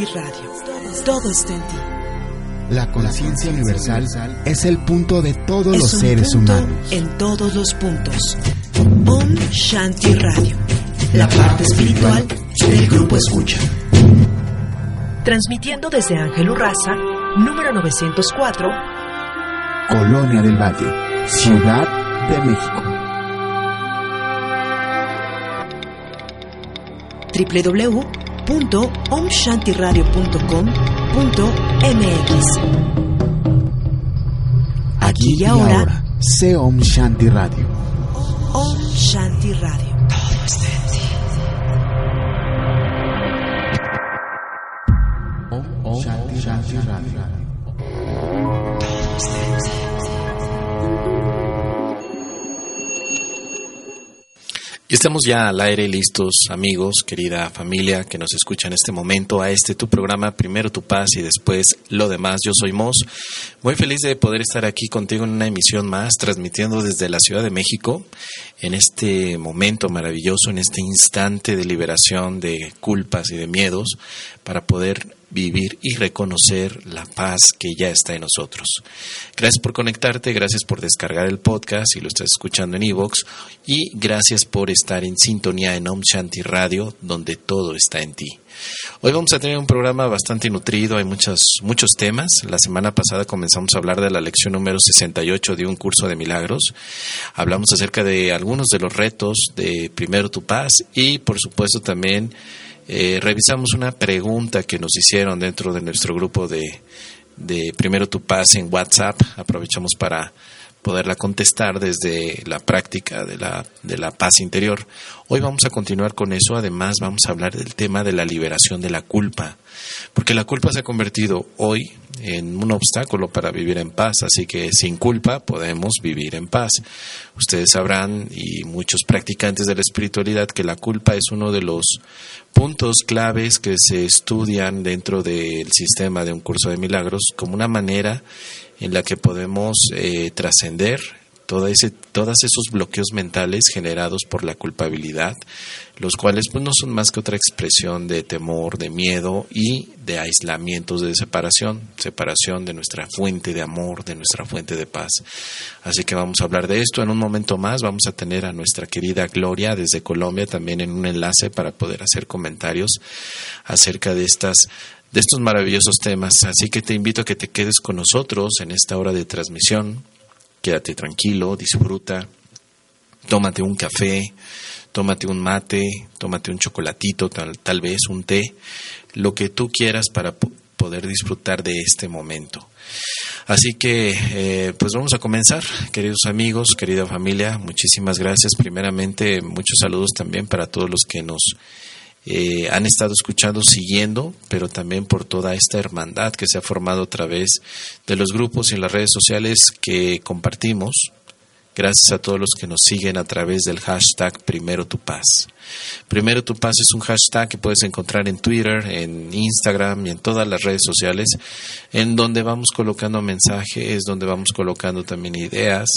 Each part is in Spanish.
Radio. Todo está en ti. La conciencia universal es el punto de todos Es los un seres punto humanos. En todos los puntos. Om Shanti Radio. La parte espiritual del grupo escucha. Transmitiendo desde Ángel Urraza, número 904, Colonia del Valle, Ciudad de México. www.omshantiradio.com.mx. Aquí y ahora, sé Om Shanti Radio. Estamos ya al aire listos, amigos, querida familia que nos escucha en este momento a este tu programa, primero tu paz y después lo demás. Yo soy Mos, muy feliz de poder estar aquí contigo en una emisión más, transmitiendo desde la Ciudad de México, en este momento maravilloso, en este instante de liberación de culpas y de miedos, para poder vivir y reconocer la paz que ya está en nosotros. Gracias por conectarte, gracias por descargar el podcast si lo estás escuchando en iVoox y gracias por estar en sintonía en Om Shanti Radio, donde todo está en ti. Hoy vamos a tener un programa bastante nutrido, hay muchos, muchos temas. La semana pasada comenzamos a hablar de la lección número 68 de un curso de milagros. Hablamos acerca de algunos de los retos de Primero tu Paz y por supuesto también eh, revisamos una pregunta que nos hicieron dentro de nuestro grupo de, de Primero tu Paz en WhatsApp. Aprovechamos para poderla contestar desde la práctica de la, de la paz interior. Hoy vamos a continuar con eso. Además, vamos a hablar del tema de la liberación de la culpa. Porque la culpa se ha convertido hoy en un obstáculo para vivir en paz. Así que sin culpa podemos vivir en paz. Ustedes sabrán, y muchos practicantes de la espiritualidad, que la culpa es uno de los puntos claves que se estudian dentro del sistema de un curso de milagros como una manera en la que podemos eh, trascender todo ese, todos esos bloqueos mentales generados por la culpabilidad, los cuales pues, no son más que otra expresión de temor, de miedo y de aislamientos de separación, separación de nuestra fuente de amor, de nuestra fuente de paz. Así que vamos a hablar de esto en un momento más. Vamos a tener a nuestra querida Gloria desde Colombia también en un enlace para poder hacer comentarios acerca de estas de estos maravillosos temas. Así que te invito a que te quedes con nosotros en esta hora de transmisión. Quédate tranquilo, disfruta, tómate un café, tómate un mate, tómate un chocolatito, tal, tal vez un té, lo que tú quieras para po- poder disfrutar de este momento. Así que, eh, pues vamos a comenzar, queridos amigos, querida familia, muchísimas gracias. Primeramente, muchos saludos también para todos los que nos eh, han estado escuchando, siguiendo, pero también por toda esta hermandad que se ha formado a través de los grupos y las redes sociales que compartimos. Gracias a todos los que nos siguen a través del hashtag Primero Tu Paz. Primero Tu Paz es un hashtag que puedes encontrar en Twitter, en Instagram y en todas las redes sociales, en donde vamos colocando mensajes, donde vamos colocando también ideas,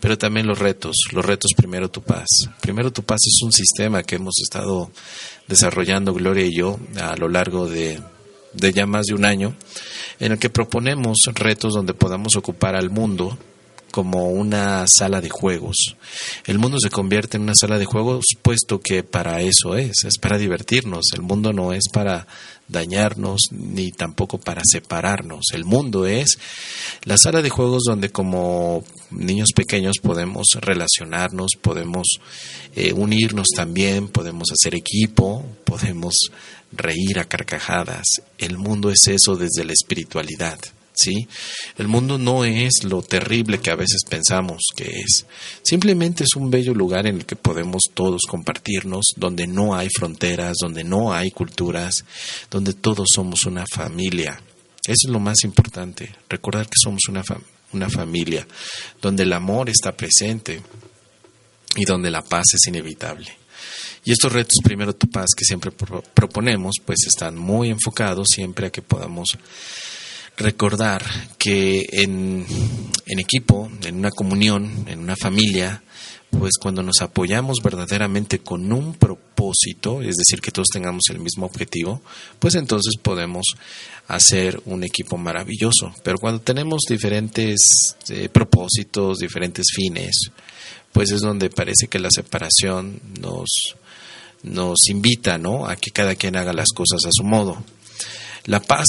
pero también los retos, los retos Primero Tu Paz. Primero Tu Paz es un sistema que hemos estado desarrollando Gloria y yo a lo largo de, de ya más de un año, en el que proponemos retos donde podamos ocupar al mundo como una sala de juegos. El mundo se convierte en una sala de juegos puesto que para eso es, es para divertirnos. El mundo no es para dañarnos ni tampoco para separarnos. El mundo es la sala de juegos donde como niños pequeños podemos relacionarnos, podemos eh, unirnos también, podemos hacer equipo, podemos reír a carcajadas. El mundo es eso desde la espiritualidad. ¿Sí? El mundo no es lo terrible que a veces pensamos que es. Simplemente es un bello lugar en el que podemos todos compartirnos, donde no hay fronteras, donde no hay culturas, donde todos somos una familia. Eso es lo más importante, recordar que somos una, una familia, donde el amor está presente y donde la paz es inevitable. Y estos retos, primero tu paz, que siempre pro- proponemos, pues están muy enfocados siempre a que podamos recordar que en, en equipo, en una comunión, en una familia, pues cuando nos apoyamos verdaderamente con un propósito, es decir, que todos tengamos el mismo objetivo, pues entonces podemos hacer un equipo maravilloso. Pero cuando tenemos diferentes eh, propósitos, diferentes fines, pues es donde parece que la separación nos, nos invita, ¿no? A que cada quien haga las cosas a su modo. La paz,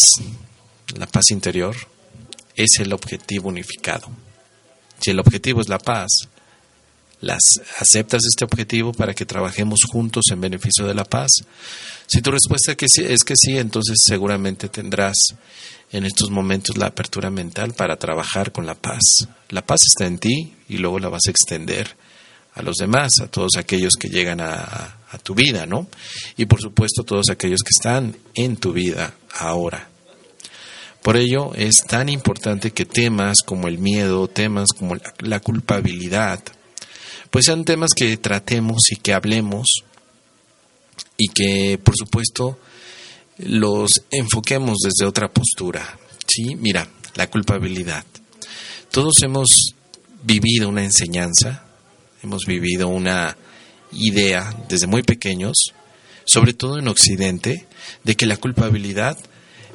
la paz interior, es el objetivo unificado. Si el objetivo es la paz, las, ¿Aceptas este objetivo para que trabajemos juntos en beneficio de la paz? Si tu respuesta es que sí, entonces seguramente tendrás en estos momentos la apertura mental para trabajar con la paz. La paz está en ti y luego la vas a extender a los demás, a todos aquellos que llegan a, a tu vida, ¿no? Y por supuesto todos aquellos que están en tu vida ahora. Por ello es tan importante que temas como el miedo, temas como la culpabilidad, pues sean temas que tratemos y que hablemos y que por supuesto los enfoquemos desde otra postura. Sí, mira, la culpabilidad. Todos hemos vivido una enseñanza, hemos vivido una idea desde muy pequeños, sobre todo en Occidente, de que la culpabilidad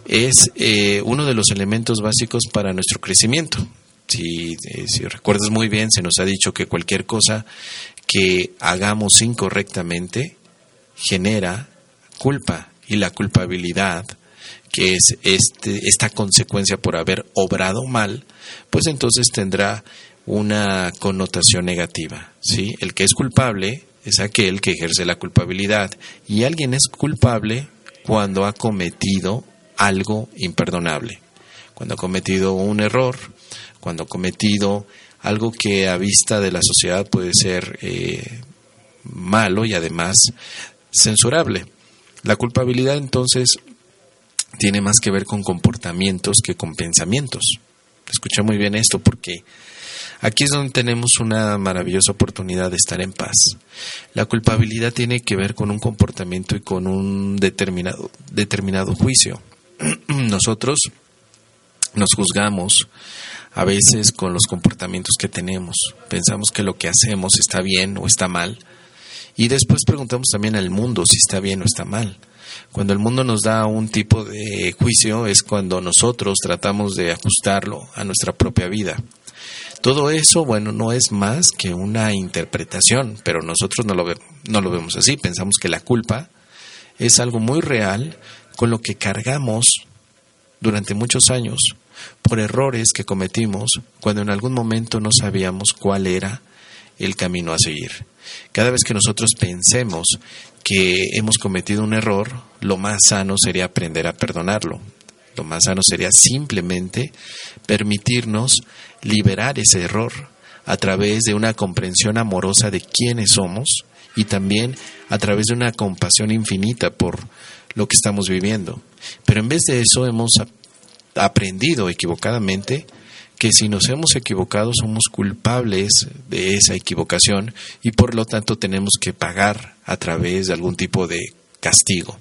es eh, uno de los elementos básicos para nuestro crecimiento. Si, eh, si recuerdas muy bien, se nos ha dicho que cualquier cosa que hagamos incorrectamente genera culpa y la culpabilidad que es este, esta consecuencia por haber obrado mal, pues entonces tendrá una connotación negativa. ¿sí? El que es culpable es aquel que ejerce la culpabilidad y alguien es culpable cuando ha cometido algo imperdonable, cuando ha cometido un error, cuando ha cometido algo que a vista de la sociedad puede ser eh, malo y además censurable. La culpabilidad entonces tiene más que ver con comportamientos que con pensamientos. Escucha muy bien esto porque aquí es donde tenemos una maravillosa oportunidad de estar en paz. La culpabilidad tiene que ver con un comportamiento y con un determinado, determinado juicio. Nosotros nos juzgamos a veces con los comportamientos que tenemos. Pensamos que lo que hacemos está bien o está mal. Y después preguntamos también al mundo si está bien o está mal. Cuando el mundo nos da un tipo de juicio es cuando nosotros tratamos de ajustarlo a nuestra propia vida. Todo eso, bueno, no es más que una interpretación, pero nosotros no lo, no lo vemos así. Pensamos que la culpa es algo muy real con lo que cargamos durante muchos años por errores que cometimos cuando en algún momento no sabíamos cuál era el camino a seguir. Cada vez que nosotros pensemos que hemos cometido un error, lo más sano sería aprender a perdonarlo. Lo más sano sería simplemente permitirnos liberar ese error a través de una comprensión amorosa de quiénes somos y también a través de una compasión infinita por lo que estamos viviendo. Pero en vez de eso hemos aprendido equivocadamente que si nos hemos equivocado somos culpables de esa equivocación y por lo tanto tenemos que pagar a través de algún tipo de castigo.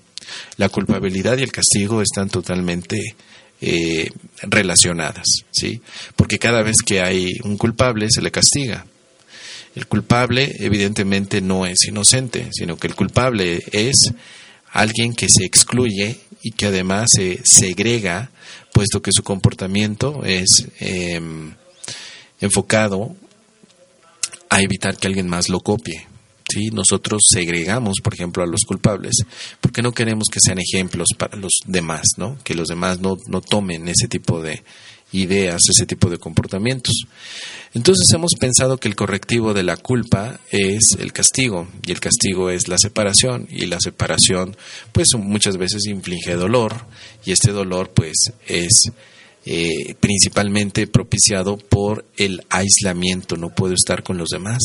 La culpabilidad y el castigo están totalmente eh, relacionadas, ¿sí? Porque cada vez que hay un culpable se le castiga. El culpable evidentemente no es inocente, sino que el culpable es alguien que se excluye y que además se segrega puesto que su comportamiento es em, enfocado a evitar que alguien más lo copie. ¿sí? Nosotros segregamos, por ejemplo, a los culpables porque no queremos que sean ejemplos para los demás, ¿no? que los demás no, no tomen ese tipo de ideas, ese tipo de comportamientos. Entonces hemos pensado que el correctivo de la culpa es el castigo y el castigo es la separación y la separación pues muchas veces inflige dolor y este dolor pues es eh, principalmente propiciado por el aislamiento, no puedo estar con los demás.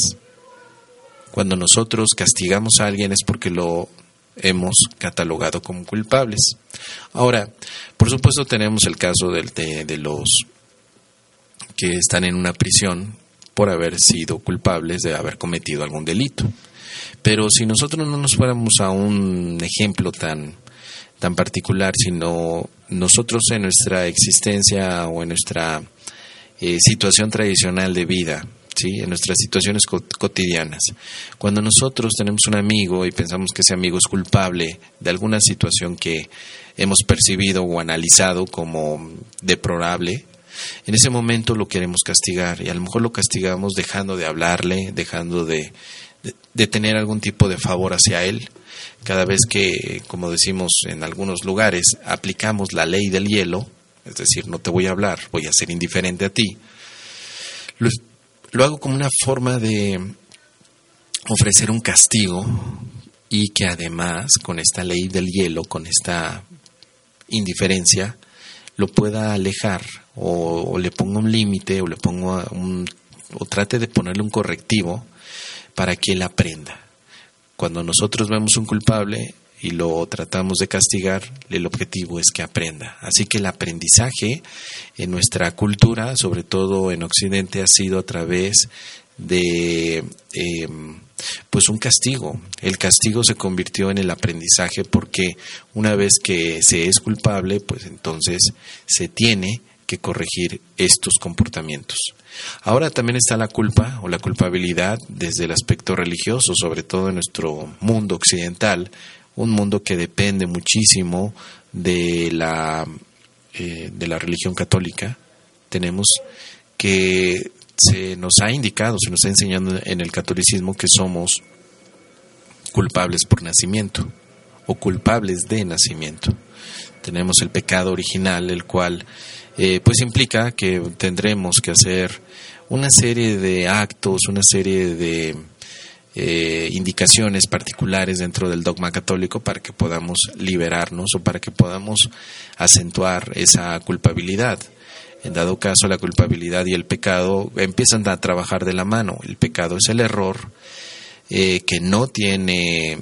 Cuando nosotros castigamos a alguien es porque lo hemos catalogado como culpables. Ahora, por supuesto tenemos el caso de, de, los que están en una prisión por haber sido culpables de haber cometido algún delito. Pero si nosotros no nos fuéramos a un ejemplo tan, tan particular, sino nosotros en nuestra existencia o en nuestra eh, situación tradicional de vida, ¿sí? en nuestras situaciones cotidianas. Cuando nosotros tenemos un amigo y pensamos que ese amigo es culpable de alguna situación que hemos percibido o analizado como deplorable, en ese momento lo queremos castigar y a lo mejor lo castigamos dejando de hablarle, dejando de, tener algún tipo de favor hacia él. Cada vez que, como decimos en algunos lugares, aplicamos la ley del hielo, es decir, no te voy a hablar, voy a ser indiferente a ti, lo hago como una forma de ofrecer un castigo y que además con esta ley del hielo, con esta indiferencia, lo pueda alejar o, le ponga un límite o le ponga un, o trate de ponerle un correctivo para que él aprenda. Cuando nosotros vemos un culpable y lo tratamos de castigar, el objetivo es que aprenda. Así que el aprendizaje en nuestra cultura, sobre todo en Occidente, ha sido a través de em, pues un castigo. El castigo se convirtió en el aprendizaje porque una vez que se es culpable, pues entonces se tiene que corregir estos comportamientos. Ahora también está la culpa o la culpabilidad desde el aspecto religioso, sobre todo en nuestro mundo occidental, un mundo que depende muchísimo de la, eh, de la religión católica. Tenemos que se nos ha indicado, se nos está enseñando en el catolicismo que somos culpables por nacimiento o culpables de nacimiento. Tenemos el pecado original, el cual eh, pues implica que tendremos que hacer una serie de actos, una serie de eh, indicaciones particulares dentro del dogma católico para que podamos liberarnos o para que podamos acentuar esa culpabilidad. En dado caso, la culpabilidad y el pecado empiezan a trabajar de la mano. El pecado es el error eh, que no tiene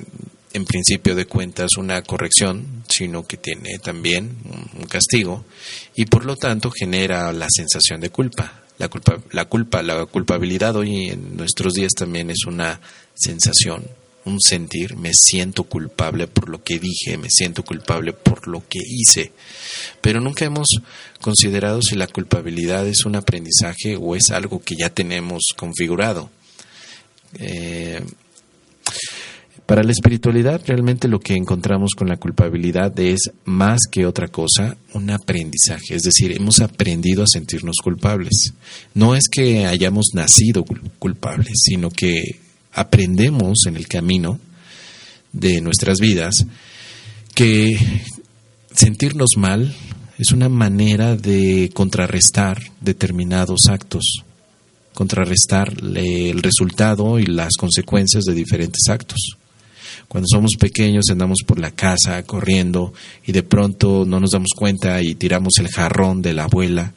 en principio de cuentas una corrección, sino que tiene también un castigo y por lo tanto genera la sensación de culpa. La culpa, la culpa, la culpabilidad hoy en nuestros días también es una sensación, un sentir, me siento culpable por lo que dije, me siento culpable por lo que hice. Pero nunca hemos considerado si la culpabilidad es un aprendizaje o es algo que ya tenemos configurado. Eh, para la espiritualidad realmente lo que encontramos con la culpabilidad es más que otra cosa un aprendizaje, es decir, hemos aprendido a sentirnos culpables. No es que hayamos nacido culpables, sino que aprendemos en el camino de nuestras vidas que sentirnos mal es una manera de contrarrestar determinados actos, contrarrestar el resultado y las consecuencias de diferentes actos. Cuando somos pequeños andamos por la casa corriendo y de pronto no nos damos cuenta y tiramos el jarrón de la abuela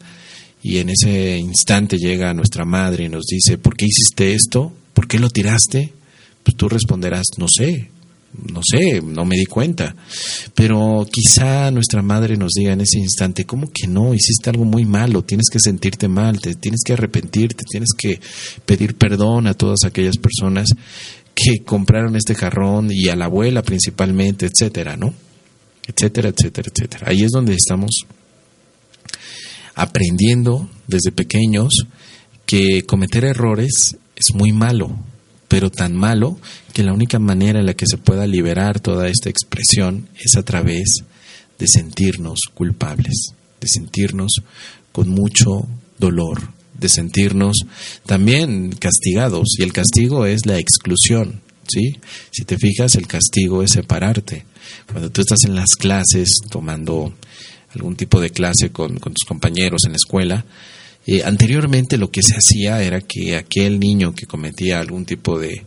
y en ese instante llega nuestra madre y nos dice, ¿por qué hiciste esto? ¿Por qué lo tiraste? Pues tú responderás, no sé, no sé, no me di cuenta. Pero quizá nuestra madre nos diga en ese instante, ¿cómo que no? Hiciste algo muy malo, tienes que sentirte mal, te tienes que arrepentirte, tienes que pedir perdón a todas aquellas personas que compraron este jarrón y a la abuela principalmente, etcétera, ¿no? Etcétera, etcétera, etcétera. Ahí es donde estamos aprendiendo desde pequeños que cometer errores es muy malo, pero tan malo que la única manera en la que se pueda liberar toda esta expresión es a través de sentirnos culpables, de sentirnos con mucho dolor, de sentirnos también castigados. Y el castigo es la exclusión, ¿sí? Si te fijas, el castigo es separarte. Cuando tú estás en las clases tomando algún tipo de clase con, tus compañeros en la escuela, eh, anteriormente lo que se hacía era que aquel niño que cometía algún tipo de,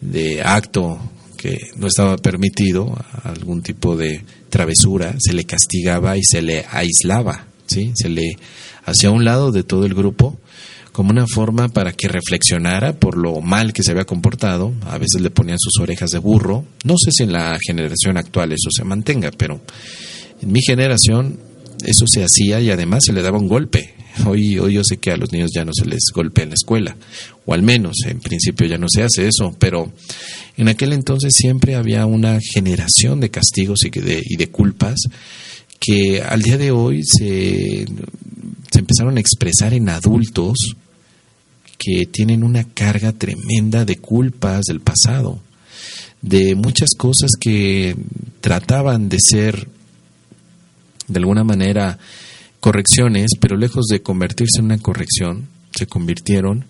de acto que no estaba permitido, algún tipo de travesura, se le castigaba y se le aislaba, ¿sí? Se le hacía un lado de todo el grupo como una forma para que reflexionara por lo mal que se había comportado. A veces le ponían sus orejas de burro. No sé si en la generación actual eso se mantenga, pero en mi generación eso se hacía y además se le daba un golpe Hoy, hoy yo sé que a los niños ya no se les golpea en la escuela, o al menos en principio ya no se hace eso, pero en aquel entonces siempre había una generación de castigos y de, y de culpas que al día de hoy se, se empezaron a expresar en adultos que tienen una carga tremenda de culpas del pasado, de muchas cosas que trataban de ser de alguna manera correcciones, pero lejos de convertirse en una corrección, se convirtieron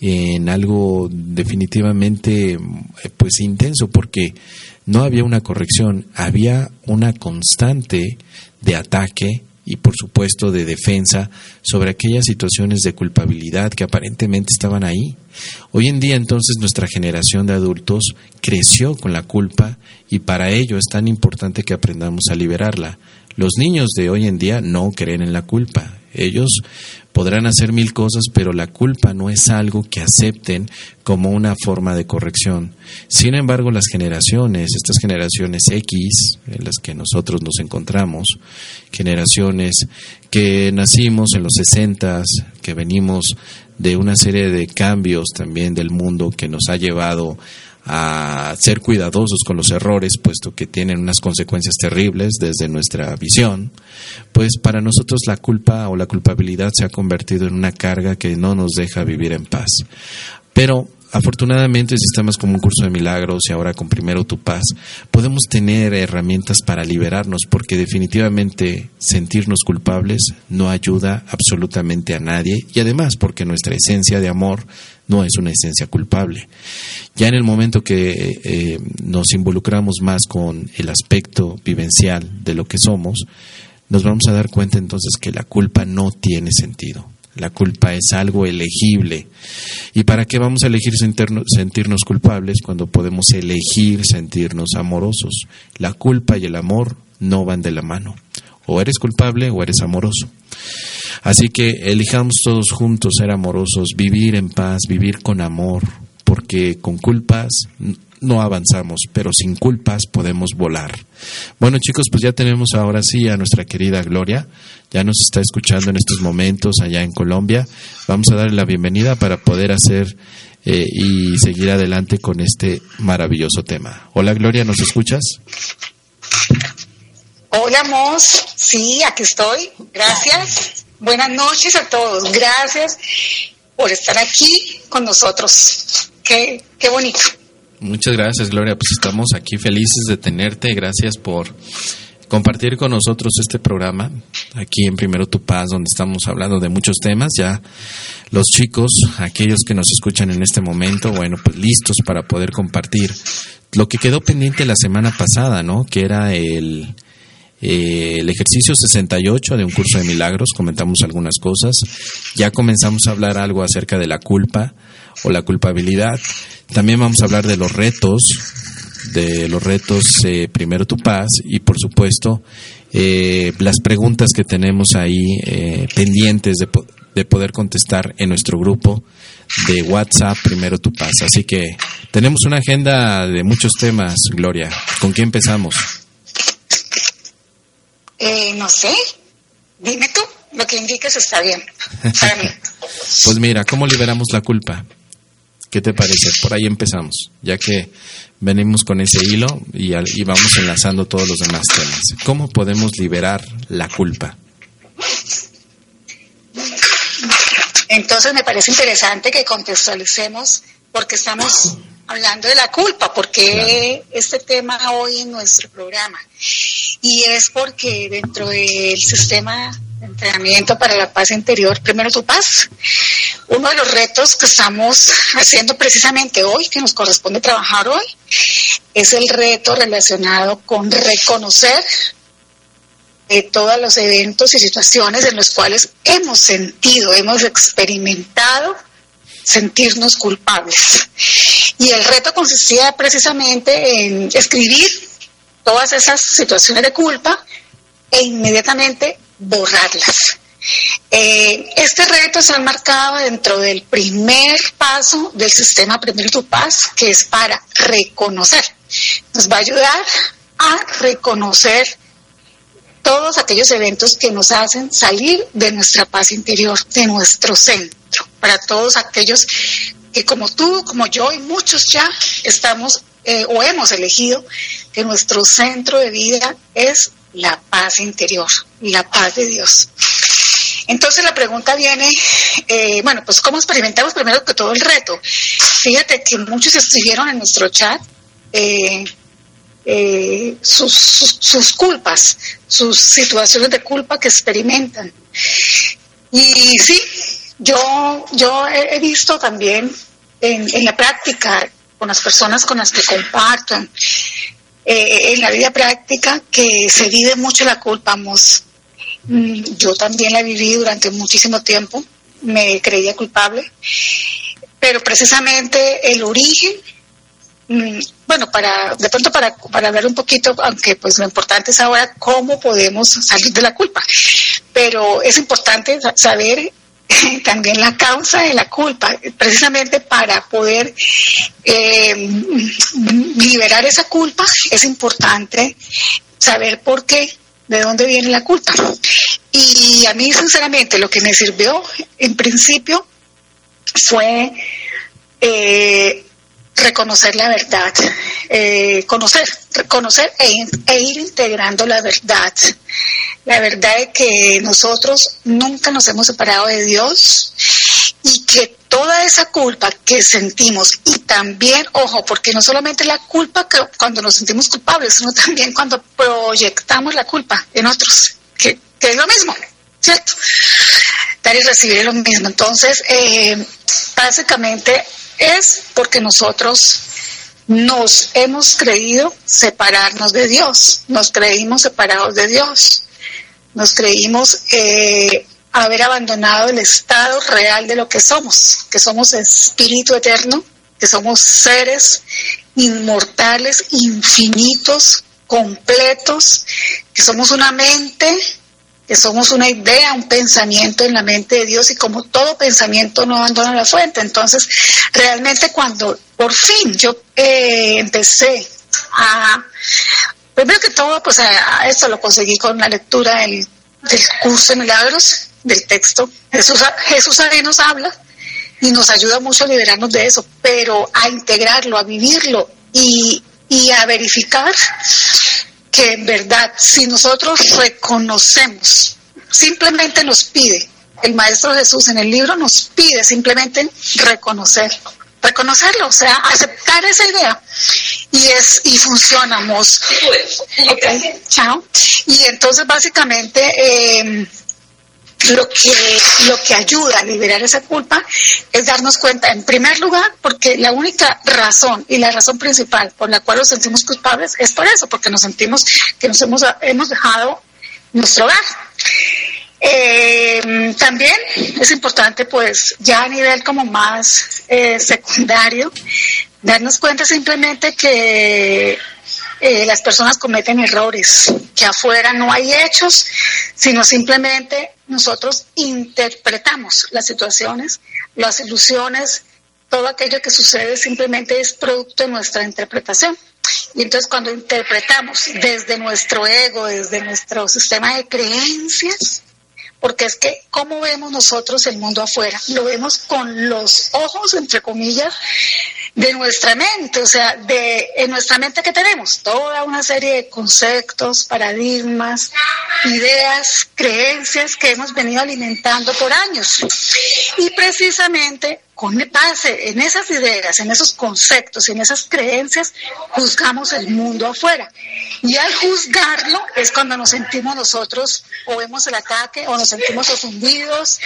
en algo definitivamente pues intenso porque no había una corrección, había una constante de ataque y por supuesto de defensa sobre aquellas situaciones de culpabilidad que aparentemente estaban ahí. Hoy en día entonces nuestra generación de adultos creció con la culpa y para ello es tan importante que aprendamos a liberarla. Los niños de hoy en día no creen en la culpa. Ellos podrán hacer mil cosas, pero la culpa no es algo que acepten como una forma de corrección. Sin embargo, las generaciones, estas generaciones X, en las que nosotros nos encontramos, generaciones que nacimos en los 60, que venimos de una serie de cambios también del mundo que nos ha llevado a ser cuidadosos con los errores, puesto que tienen unas consecuencias terribles desde nuestra visión, pues para nosotros la culpa o la culpabilidad se ha convertido en una carga que no nos deja vivir en paz. Pero Afortunadamente, sistemas como un curso de milagros y ahora con Primero Tu Paz, podemos tener herramientas para liberarnos porque definitivamente sentirnos culpables no ayuda absolutamente a nadie y además porque nuestra esencia de amor no es una esencia culpable. Ya en el momento que eh, nos involucramos más con el aspecto vivencial de lo que somos, nos vamos a dar cuenta entonces que la culpa no tiene sentido. La culpa es algo elegible. ¿Y para qué vamos a elegir sentirnos culpables cuando podemos elegir sentirnos amorosos? La culpa y el amor no van de la mano. O eres culpable o eres amoroso. Así que elijamos todos juntos ser amorosos, vivir en paz, vivir con amor, porque con culpas no avanzamos, pero sin culpas podemos volar. Bueno chicos, pues ya tenemos ahora sí a nuestra querida Gloria, ya nos está escuchando en estos momentos allá en Colombia. Vamos a darle la bienvenida para poder hacer eh, y seguir adelante con este maravilloso tema. Hola Gloria, ¿nos escuchas? Hola Mos, sí, aquí estoy, gracias. Buenas noches a todos, gracias por estar aquí con nosotros. Qué, qué bonito. Muchas gracias, Gloria. Pues estamos aquí felices de tenerte. Gracias por compartir con nosotros este programa aquí en Primero Tu Paz, donde estamos hablando de muchos temas. Ya los chicos, aquellos que nos escuchan en este momento, bueno, pues listos para poder compartir lo que quedó pendiente la semana pasada, ¿no? Que era el, eh, el ejercicio 68 de un curso de milagros. Comentamos algunas cosas. Ya comenzamos a hablar algo acerca de la culpa o la culpabilidad. También vamos a hablar de los retos, de los retos eh, Primero Tu Paz y por supuesto eh, las preguntas que tenemos ahí eh, pendientes de, de poder contestar en nuestro grupo de WhatsApp Primero Tu Paz. Así que tenemos una agenda de muchos temas, Gloria. ¿Con qué empezamos? No sé. Dime tú, lo que indiques está bien para mí. pues mira, ¿cómo liberamos la culpa? ¿Qué te parece? Por ahí empezamos, ya que venimos con ese hilo y, y vamos enlazando todos los demás temas. ¿Cómo podemos liberar la culpa? Entonces me parece interesante que contextualicemos porque estamos hablando de la culpa, porque este tema hoy en nuestro programa. Y es porque dentro del sistema entrenamiento para la paz interior, primero tu paz. Uno de los retos que estamos haciendo precisamente hoy, que nos corresponde trabajar hoy, es el reto relacionado con reconocer de todos los eventos y situaciones en los cuales hemos sentido, hemos experimentado sentirnos culpables. Y el reto consistía precisamente en escribir todas esas situaciones de culpa e inmediatamente borrarlas. Eh, este reto se ha marcado dentro del primer paso del sistema Aprender tu Paz, que es para reconocer. Nos va a ayudar a reconocer todos aquellos eventos que nos hacen salir de nuestra paz interior, de nuestro centro, para todos aquellos que como tú, como yo y muchos ya estamos eh, o hemos elegido que nuestro centro de vida es la paz interior, la paz de Dios. Entonces la pregunta viene, eh, bueno, pues ¿cómo experimentamos primero que todo el reto? Fíjate que muchos escribieron en nuestro chat eh, eh, sus, sus, culpas, sus situaciones de culpa que experimentan. Y sí, yo, yo he visto también en, en la práctica con las personas con las que comparto, en la vida práctica, que se vive mucho la culpa, Mm, yo también la viví durante muchísimo tiempo, me creía culpable, pero precisamente el origen, bueno, para de pronto para, para ver un poquito, aunque pues lo importante es ahora cómo podemos salir de la culpa, pero es importante saber también la causa de la culpa, precisamente para poder eh, liberar esa culpa, es importante saber por qué de dónde viene la culpa. Y a mí, sinceramente, lo que me sirvió en principio fue eh, reconocer la verdad, eh, conocer, reconocer e, e, ir integrando la verdad. La verdad es que nosotros nunca nos hemos separado de Dios y que toda esa culpa que sentimos y también, ojo, porque no solamente la culpa que cuando nos sentimos culpables, sino también cuando proyectamos la culpa en otros, que, es lo mismo, ¿cierto? Dar y recibir es lo mismo. Entonces, eh, básicamente es porque nosotros nos hemos creído separarnos de Dios, nos creímos separados de Dios, nos creímos eh, haber abandonado el estado real de lo que somos, que somos espíritu eterno, que somos seres inmortales, infinitos, completos, que somos una mente, que somos una idea, un pensamiento en la mente de Dios y como todo pensamiento no abandona la fuente. Entonces, realmente cuando por fin yo eh, empecé a, primero que todo, pues a, esto lo conseguí con la lectura del, del curso de milagros, del texto. Jesús, Jesús ahí nos habla y nos ayuda mucho a liberarnos de eso, pero a integrarlo, a vivirlo y, y a verificar que en verdad, si nosotros reconocemos, simplemente nos pide, el Maestro Jesús en el libro nos pide simplemente reconocerlo, reconocerlo, o sea, aceptar esa idea. Y es, y funcionamos. Okay, chao. Y entonces básicamente eh, lo que, lo que ayuda a liberar esa culpa es darnos cuenta, en primer lugar, porque la única razón y la razón principal por la cual nos sentimos culpables es por eso, porque nos sentimos que nos hemos, hemos dejado nuestro hogar. Eh, también es importante, pues, ya a nivel como más eh, secundario, darnos cuenta simplemente que eh, las personas cometen errores, que afuera no hay hechos, sino simplemente nosotros interpretamos las situaciones, las ilusiones, todo aquello que sucede simplemente es producto de nuestra interpretación. Y entonces cuando interpretamos desde nuestro ego, desde nuestro sistema de creencias, porque es que cómo vemos nosotros el mundo afuera, lo vemos con los ojos, entre comillas, de nuestra mente, o sea, de en nuestra mente que tenemos toda una serie de conceptos, paradigmas, ideas, creencias que hemos venido alimentando por años. Y precisamente con base en esas ideas, en esos conceptos, en esas creencias, juzgamos el mundo afuera. Y al juzgarlo es cuando nos sentimos nosotros o vemos el ataque o nos sentimos ofendidos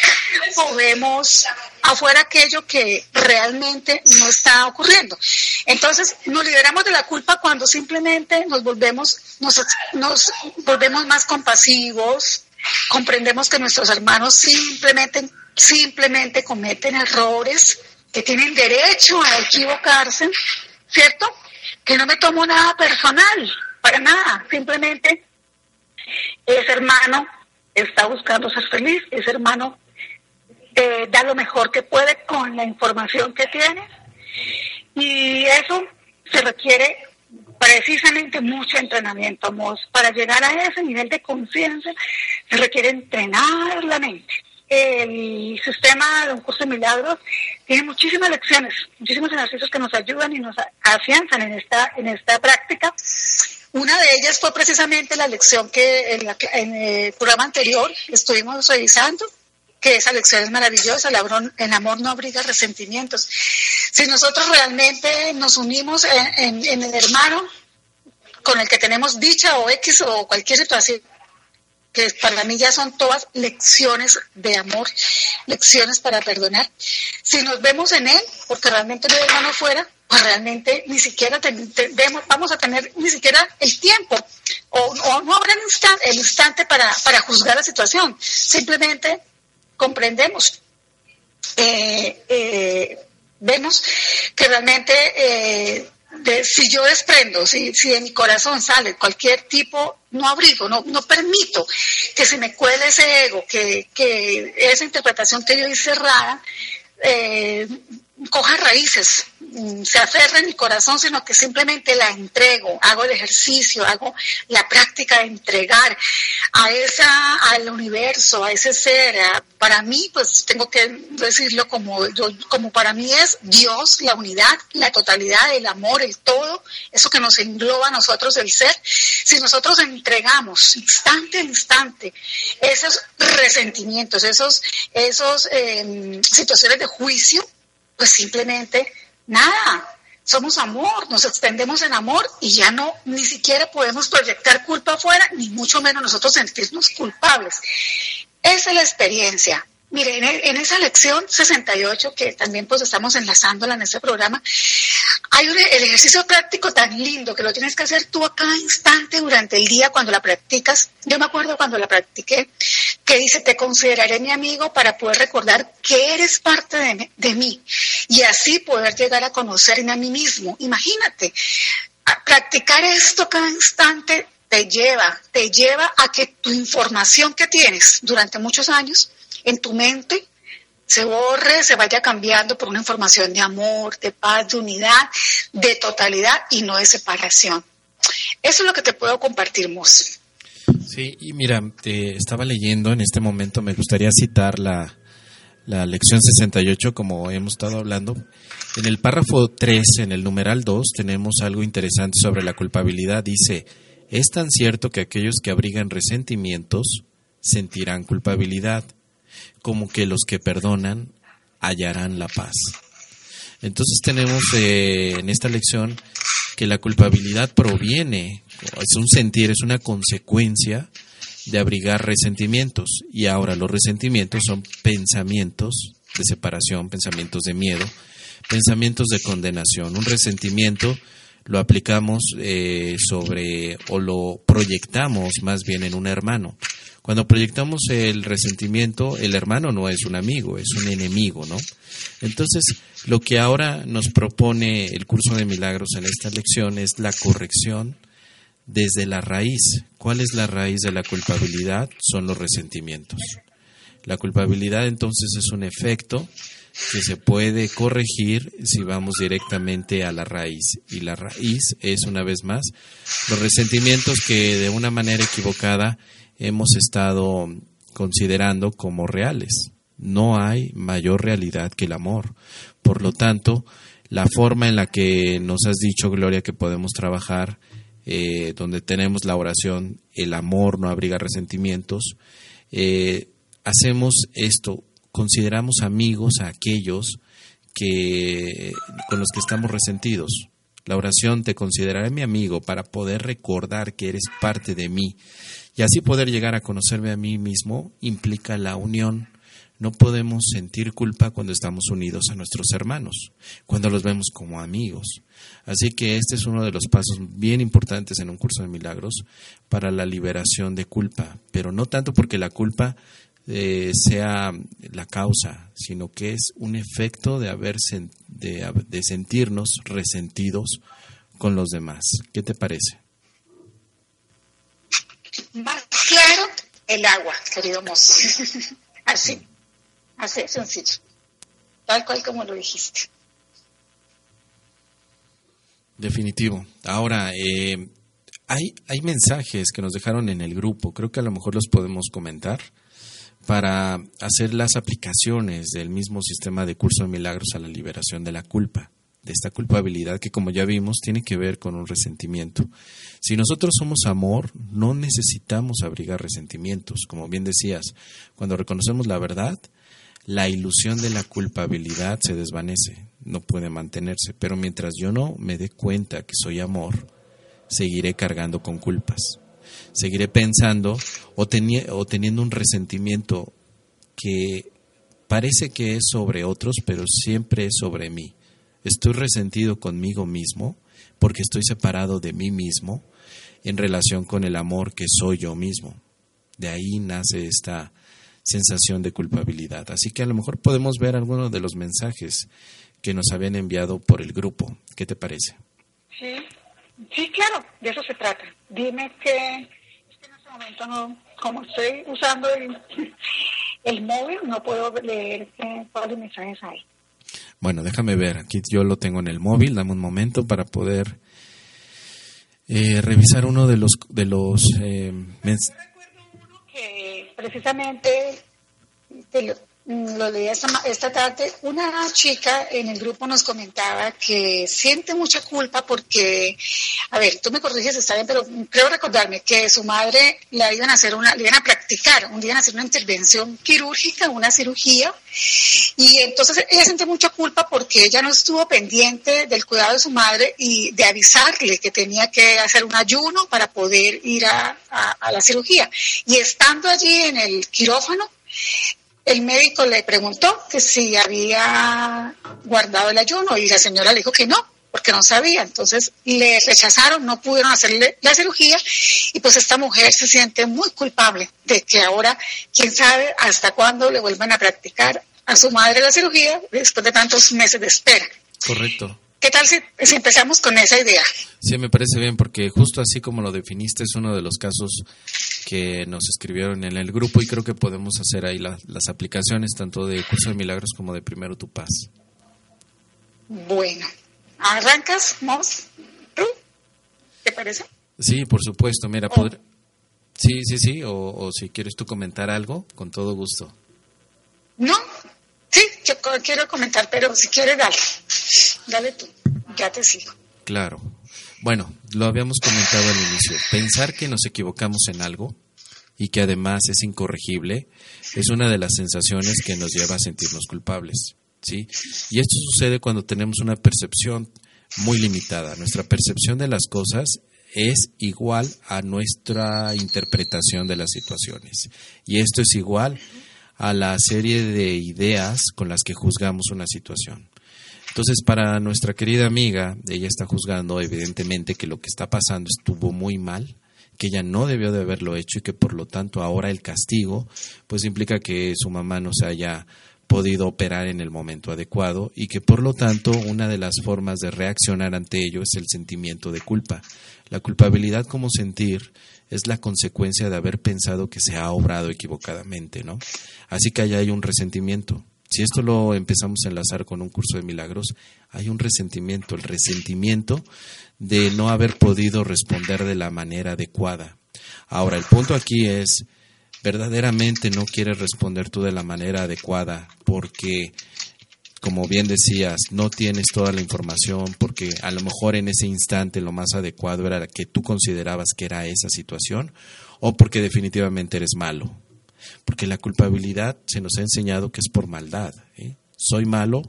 o vemos afuera aquello que realmente no está ocurriendo. Entonces nos liberamos de la culpa cuando simplemente nos volvemos, nos, nos volvemos más compasivos, comprendemos que nuestros hermanos simplemente simplemente cometen errores, que tienen derecho a equivocarse, ¿cierto? Que no me tomo nada personal, para nada, simplemente ese hermano está buscando ser feliz, ese hermano eh, da lo mejor que puede con la información que tiene y eso se requiere precisamente mucho entrenamiento. Para llegar a ese nivel de conciencia se requiere entrenar la mente. El sistema de un curso de milagros tiene muchísimas lecciones, muchísimos ejercicios que nos ayudan y nos afianzan en esta, en esta práctica. Una de ellas fue precisamente la lección que en, en el programa anterior estuvimos revisando, que esa lección es maravillosa, el amor, el amor no abriga resentimientos. Si nosotros realmente nos unimos en, en, el hermano con el que tenemos dicha o X o cualquier situación, que para mí ya son todas lecciones de amor, lecciones para perdonar. Si nos vemos en él, porque realmente no hay hermano fuera, pues realmente ni siquiera vamos a tener ni siquiera el tiempo o, no habrá el instante, el instante para, para juzgar la situación. Simplemente comprendemos, eh, eh, vemos que realmente eh, si yo desprendo, si, si de mi corazón sale cualquier tipo, no abrigo, no, no permito que se me cuele ese ego, que, que esa interpretación que yo hice cerrada, coja raíces, mm, se aferre en mi corazón, sino que simplemente la entrego, hago el ejercicio, hago la práctica de entregar a esa, al universo, a ese ser. para mí, pues tengo que decirlo como, como para mí es Dios, la unidad, la totalidad, el amor, el todo, eso que nos engloba a nosotros el ser. Si nosotros entregamos instante a instante esos resentimientos, esos, esos em, situaciones de juicio, pues simplemente nada, somos amor, nos extendemos en amor y ya no, ni siquiera podemos proyectar culpa afuera, ni mucho menos nosotros sentirnos culpables. Esa es la experiencia. Mire, en, esa lección 68, que también pues estamos enlazándola en este programa, hay un, el ejercicio práctico tan lindo que lo tienes que hacer tú a cada instante durante el día cuando la practicas. Yo me acuerdo cuando la practiqué, que dice, te consideraré mi amigo para poder recordar que eres parte de, de mí y así poder llegar a conocerme a mí mismo. Imagínate, practicar esto cada instante te lleva, te lleva a que tu información que tienes durante muchos años en tu mente se borre, se vaya cambiando por una información de amor, de paz, de unidad, de totalidad y no de separación. Eso es lo que te puedo compartir, Mos. Sí, y mira, te estaba leyendo en este momento, me gustaría citar la, la lección 68, como hemos estado hablando. En el párrafo 3, en el numeral 2, tenemos algo interesante sobre la culpabilidad. Dice, es tan cierto que aquellos que abrigan resentimientos sentirán culpabilidad como que los que perdonan hallarán la paz. Entonces tenemos eh, en esta lección que la culpabilidad proviene, es un sentir, es una consecuencia de abrigar resentimientos. Y ahora los resentimientos son pensamientos de separación, pensamientos de miedo, pensamientos de condenación. Un resentimiento lo aplicamos eh, sobre o lo proyectamos más bien en un hermano. Cuando proyectamos el resentimiento, el hermano no es un amigo, es un enemigo, ¿no? Entonces, lo que ahora nos propone el curso de milagros en esta lección es la corrección desde la raíz. ¿Cuál es la raíz de la culpabilidad? Son los resentimientos. La culpabilidad entonces es un efecto que se puede corregir si vamos directamente a la raíz. Y la raíz es, una vez más, los resentimientos que de una manera equivocada hemos estado considerando como reales. No hay mayor realidad que el amor. Por lo tanto, la forma en la que nos has dicho, Gloria, que podemos trabajar, eh, donde tenemos la oración, el amor no abriga resentimientos, eh, hacemos esto, consideramos amigos a aquellos que, con los que estamos resentidos. La oración te consideraré mi amigo para poder recordar que eres parte de mí y así poder llegar a conocerme a mí mismo implica la unión. No podemos sentir culpa cuando estamos unidos a nuestros hermanos, cuando los vemos como amigos. Así que este es uno de los pasos bien importantes en un curso de milagros para la liberación de culpa, pero no tanto porque la culpa eh, sea la causa, sino que es un efecto de, haber de, de sentirnos resentidos con los demás. ¿Qué te parece? Más claro, el agua, querido mozo. así, así, sencillo. Tal cual como lo dijiste. Definitivo. Ahora, eh, hay, hay mensajes que nos dejaron en el grupo, creo que a lo mejor los podemos comentar para hacer las aplicaciones del mismo sistema de curso de milagros a la liberación de la culpa, de esta culpabilidad que como ya vimos tiene que ver con un resentimiento. Si nosotros somos amor, no necesitamos abrigar resentimientos, como bien decías, cuando reconocemos la verdad, la ilusión de la culpabilidad se desvanece, no puede mantenerse, pero mientras yo no me dé cuenta que soy amor, seguiré cargando con culpas seguiré pensando o, teniendo un resentimiento que parece que es sobre otros, pero siempre es sobre mí. Estoy resentido conmigo mismo porque estoy separado de mí mismo en relación con el amor que soy yo mismo. De ahí nace esta sensación de culpabilidad. Así que a lo mejor podemos ver algunos de los mensajes que nos habían enviado por el grupo. ¿Qué te parece? Sí, sí, claro, de eso se trata. Dime qué momento no, como estoy usando el, móvil, no puedo leer cuáles mensajes hay. Bueno, déjame ver, aquí yo lo tengo en el móvil, dame un momento para poder eh, revisar uno de los de los eh, recuerdo uno que precisamente lo leí esta, tarde, una chica en el grupo nos comentaba que siente mucha culpa porque, a ver, tú me corriges, está bien, pero creo recordarme que su madre le iban a hacer una, le iban a practicar, un día a hacer una intervención quirúrgica, una cirugía, y entonces ella siente mucha culpa porque ella no estuvo pendiente del cuidado de su madre y de avisarle que tenía que hacer un ayuno para poder ir a la cirugía. Y estando allí en el quirófano, el médico le preguntó que si había guardado el ayuno y la señora le dijo que no, porque no sabía. Entonces le rechazaron, no pudieron hacerle la cirugía y pues esta mujer se siente muy culpable de que ahora, quién sabe hasta cuándo le vuelvan a practicar a su madre la cirugía después de tantos meses de espera. Correcto. ¿Qué tal si, empezamos con esa idea? Sí, me parece bien, porque justo así como lo definiste, es uno de los casos que nos escribieron en el grupo y creo que podemos hacer ahí las aplicaciones, tanto de Curso de Milagros como de Primero Tu Paz. Bueno, ¿arrancas, Mos? ¿Tú? ¿Te parece? Sí, por supuesto. Mira, oh. sí, sí, sí, o, o si quieres tú comentar algo, con todo gusto. No, Sí, yo quiero comentar, pero si quieres, dale. Dale tú, ya te sigo. Claro. Bueno, lo habíamos comentado al inicio. Pensar que nos equivocamos en algo y que además es incorregible es una de las sensaciones que nos lleva a sentirnos culpables. ¿sí? Y esto sucede cuando tenemos una percepción muy limitada. Nuestra percepción de las cosas es igual a nuestra interpretación de las situaciones. Y esto es igual a la serie de ideas con las que juzgamos una situación. Entonces, para nuestra querida amiga, ella está juzgando evidentemente que lo que está pasando estuvo muy mal, que ella no debió de haberlo hecho y que por lo tanto ahora el castigo pues implica que su mamá no se haya podido operar en el momento adecuado y que por lo tanto una de las formas de reaccionar ante ello es el sentimiento de culpa. La culpabilidad como sentir es la consecuencia de haber pensado que se ha obrado equivocadamente, ¿no? Así que allá hay un resentimiento. Si esto lo empezamos a enlazar con un curso de milagros, hay un resentimiento, el resentimiento de no haber podido responder de la manera adecuada. Ahora, el punto aquí es, verdaderamente no quieres responder tú de la manera adecuada porque como bien decías, no tienes toda la información porque a lo mejor en ese instante lo más adecuado era que tú considerabas que era esa situación o porque definitivamente eres malo. Porque la culpabilidad se nos ha enseñado que es por maldad. ¿eh? Soy malo,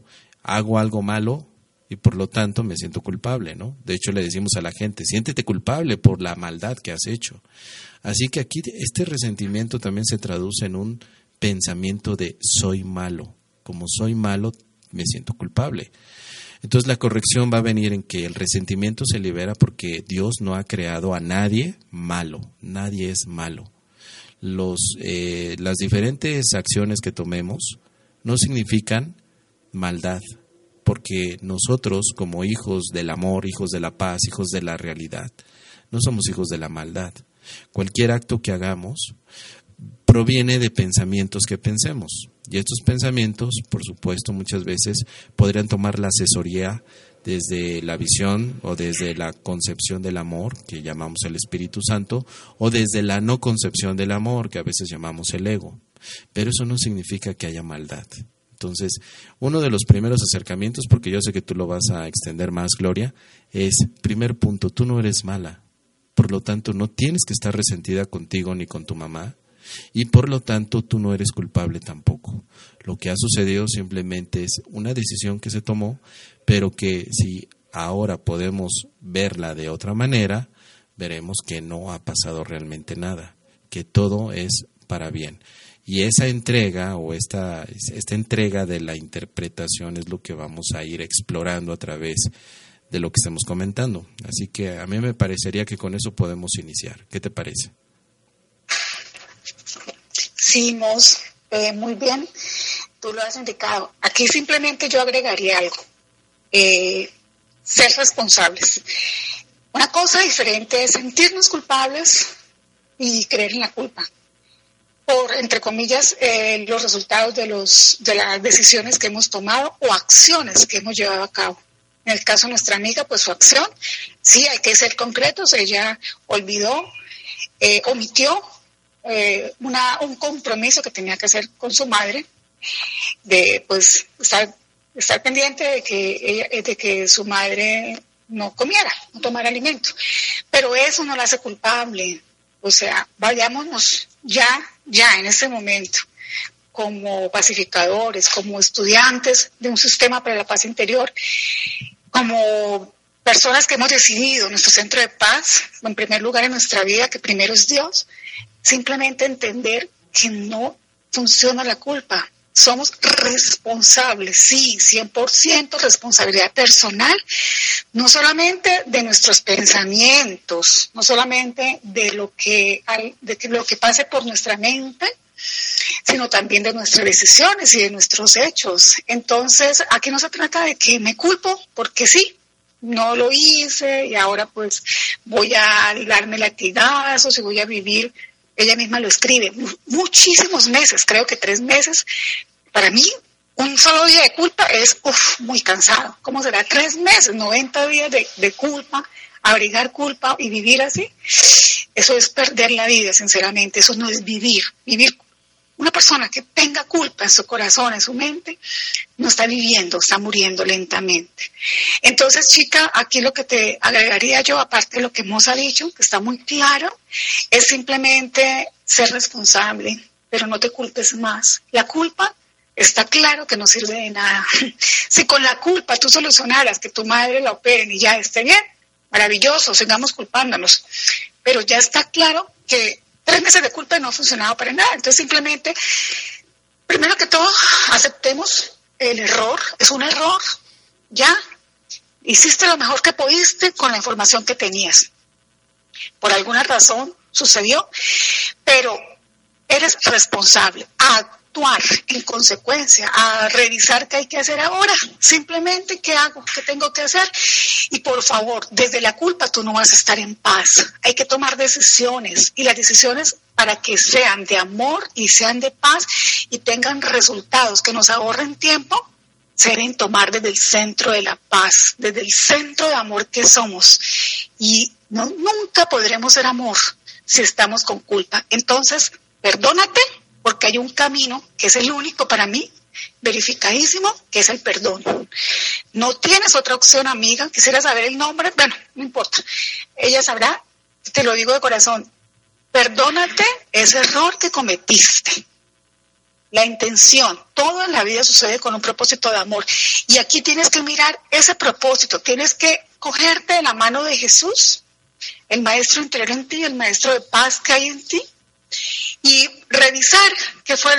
hago algo malo y por lo tanto me siento culpable, ¿no? De hecho le decimos a la gente, siéntete culpable por la maldad que has hecho. Así que aquí este resentimiento también se traduce en un pensamiento de soy malo. Como soy malo, me siento culpable. Entonces la corrección va a venir en que el resentimiento se libera porque Dios no ha creado a nadie malo, nadie es malo. Los, eh, las diferentes acciones que tomemos no significan maldad, porque nosotros como hijos del amor, hijos de la paz, hijos de la realidad, no somos hijos de la maldad. Cualquier acto que hagamos proviene de pensamientos que pensemos. Y estos pensamientos, por supuesto, muchas veces podrían tomar la asesoría desde la visión o desde la concepción del amor, que llamamos el Espíritu Santo, o desde la no concepción del amor, que a veces llamamos el ego. Pero eso no significa que haya maldad. Entonces, uno de los primeros acercamientos, porque yo sé que tú lo vas a extender más, Gloria, es, primer punto, tú no eres mala. Por lo tanto, no tienes que estar resentida contigo ni con tu mamá. Y por lo tanto, tú no eres culpable tampoco. Lo que ha sucedido simplemente es una decisión que se tomó, pero que si ahora podemos verla de otra manera, veremos que no ha pasado realmente nada, que todo es para bien. Y esa entrega o esta, esta entrega de la interpretación es lo que vamos a ir explorando a través de lo que estamos comentando. Así que a mí me parecería que con eso podemos iniciar. ¿Qué te parece? Sí, Mos, eh, muy bien. Tú lo has indicado. Aquí simplemente yo agregaría algo. Eh, ser responsables. Una cosa diferente es sentirnos culpables y creer en la culpa por, entre comillas, eh, los resultados de, los, de las decisiones que hemos tomado o acciones que hemos llevado a cabo. En el caso de nuestra amiga, pues su acción, sí, hay que ser concretos, ella olvidó, eh, omitió eh, un compromiso que tenía que hacer con su madre, de pues estar, estar pendiente de que, ella, de que su madre no comiera, no tomara alimento. Pero eso no la hace culpable. O sea, vayámonos ya, ya en este momento, como pacificadores, como estudiantes de un sistema para la paz interior, como personas que hemos decidido nuestro centro de paz, en primer lugar en nuestra vida, que primero es Dios, simplemente entender que no funciona la culpa, somos responsables, sí, 100% responsabilidad personal, no solamente de nuestros pensamientos, no solamente de lo que, de lo que pase por nuestra mente, sino también de nuestras decisiones y de nuestros hechos. Entonces, aquí no se trata de que me culpo porque sí, no lo hice y ahora pues voy a darme latigazos y voy a vivir ella misma lo escribe, muchísimos meses, creo que tres meses. Para mí, un solo día de culpa es muy cansado. ¿Cómo será? Tres meses, 90 días de, de culpa, abrigar culpa y vivir así. Eso es perder la vida, sinceramente. Eso no es vivir. Vivir una persona que tenga culpa en su corazón, en su mente, no está viviendo, está muriendo lentamente. Entonces, chica, aquí lo que te agregaría yo, aparte de lo que hemos dicho, que está muy claro, es simplemente ser responsable, pero no te culpes más. La culpa está claro que no sirve de nada. Si con la culpa tú solucionaras que tu madre la operen y ya esté bien, maravilloso, sigamos culpándonos. Pero ya está claro que tres meses de culpa no ha funcionado para nada. Entonces simplemente, primero que todo, aceptemos el error. Es un error. Ya. Hiciste lo mejor que pudiste con la información que tenías. Por alguna razón sucedió, pero eres responsable actuar en consecuencia, a revisar qué hay que hacer ahora, simplemente qué hago, qué tengo que hacer. Y por favor, desde la culpa tú no vas a estar en paz. Hay que tomar decisiones y las decisiones para que sean de amor y sean de paz y tengan resultados que nos ahorren tiempo, deben tomar desde el centro de la paz, desde el centro de amor que somos. Y nunca podremos ser amor si estamos con culpa. Entonces, perdónate porque hay un camino que es el único para mí, verificadísimo, que es el perdón. No tienes otra opción, amiga. Quisiera saber el nombre. Bueno, no importa. Ella sabrá, te lo digo de corazón. Perdónate ese error que cometiste. La intención, todo en la vida sucede con un propósito de amor. Y aquí tienes que mirar ese propósito, tienes que cogerte de la mano de Jesús, el maestro interior en ti, el maestro de paz que hay en ti, y revisar qué fue,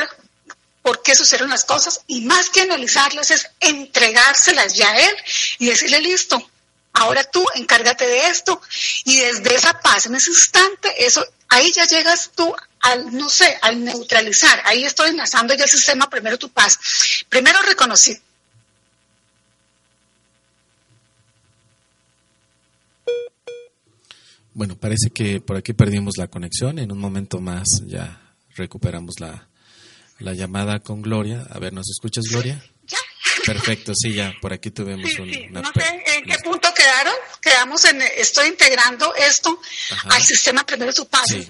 por qué sucedieron las cosas y más que analizarlas es entregárselas ya a él y decirle listo, ahora tú encárgate de esto y desde esa paz, en ese instante, eso, ahí ya llegas tú al, no sé, al neutralizar, ahí estoy enlazando ya el sistema, primero tu paz, primero reconocí Bueno, parece que por aquí perdimos la conexión. En un momento más ya recuperamos la, la llamada con Gloria. A ver, ¿nos escuchas, Gloria? Ya, Perfecto, sí, ya, por aquí tuvimos Sí, un, sí. una... No sé en qué punto quedaron. Quedamos en, estoy integrando esto Ajá. al sistema primero tu paso. Sí,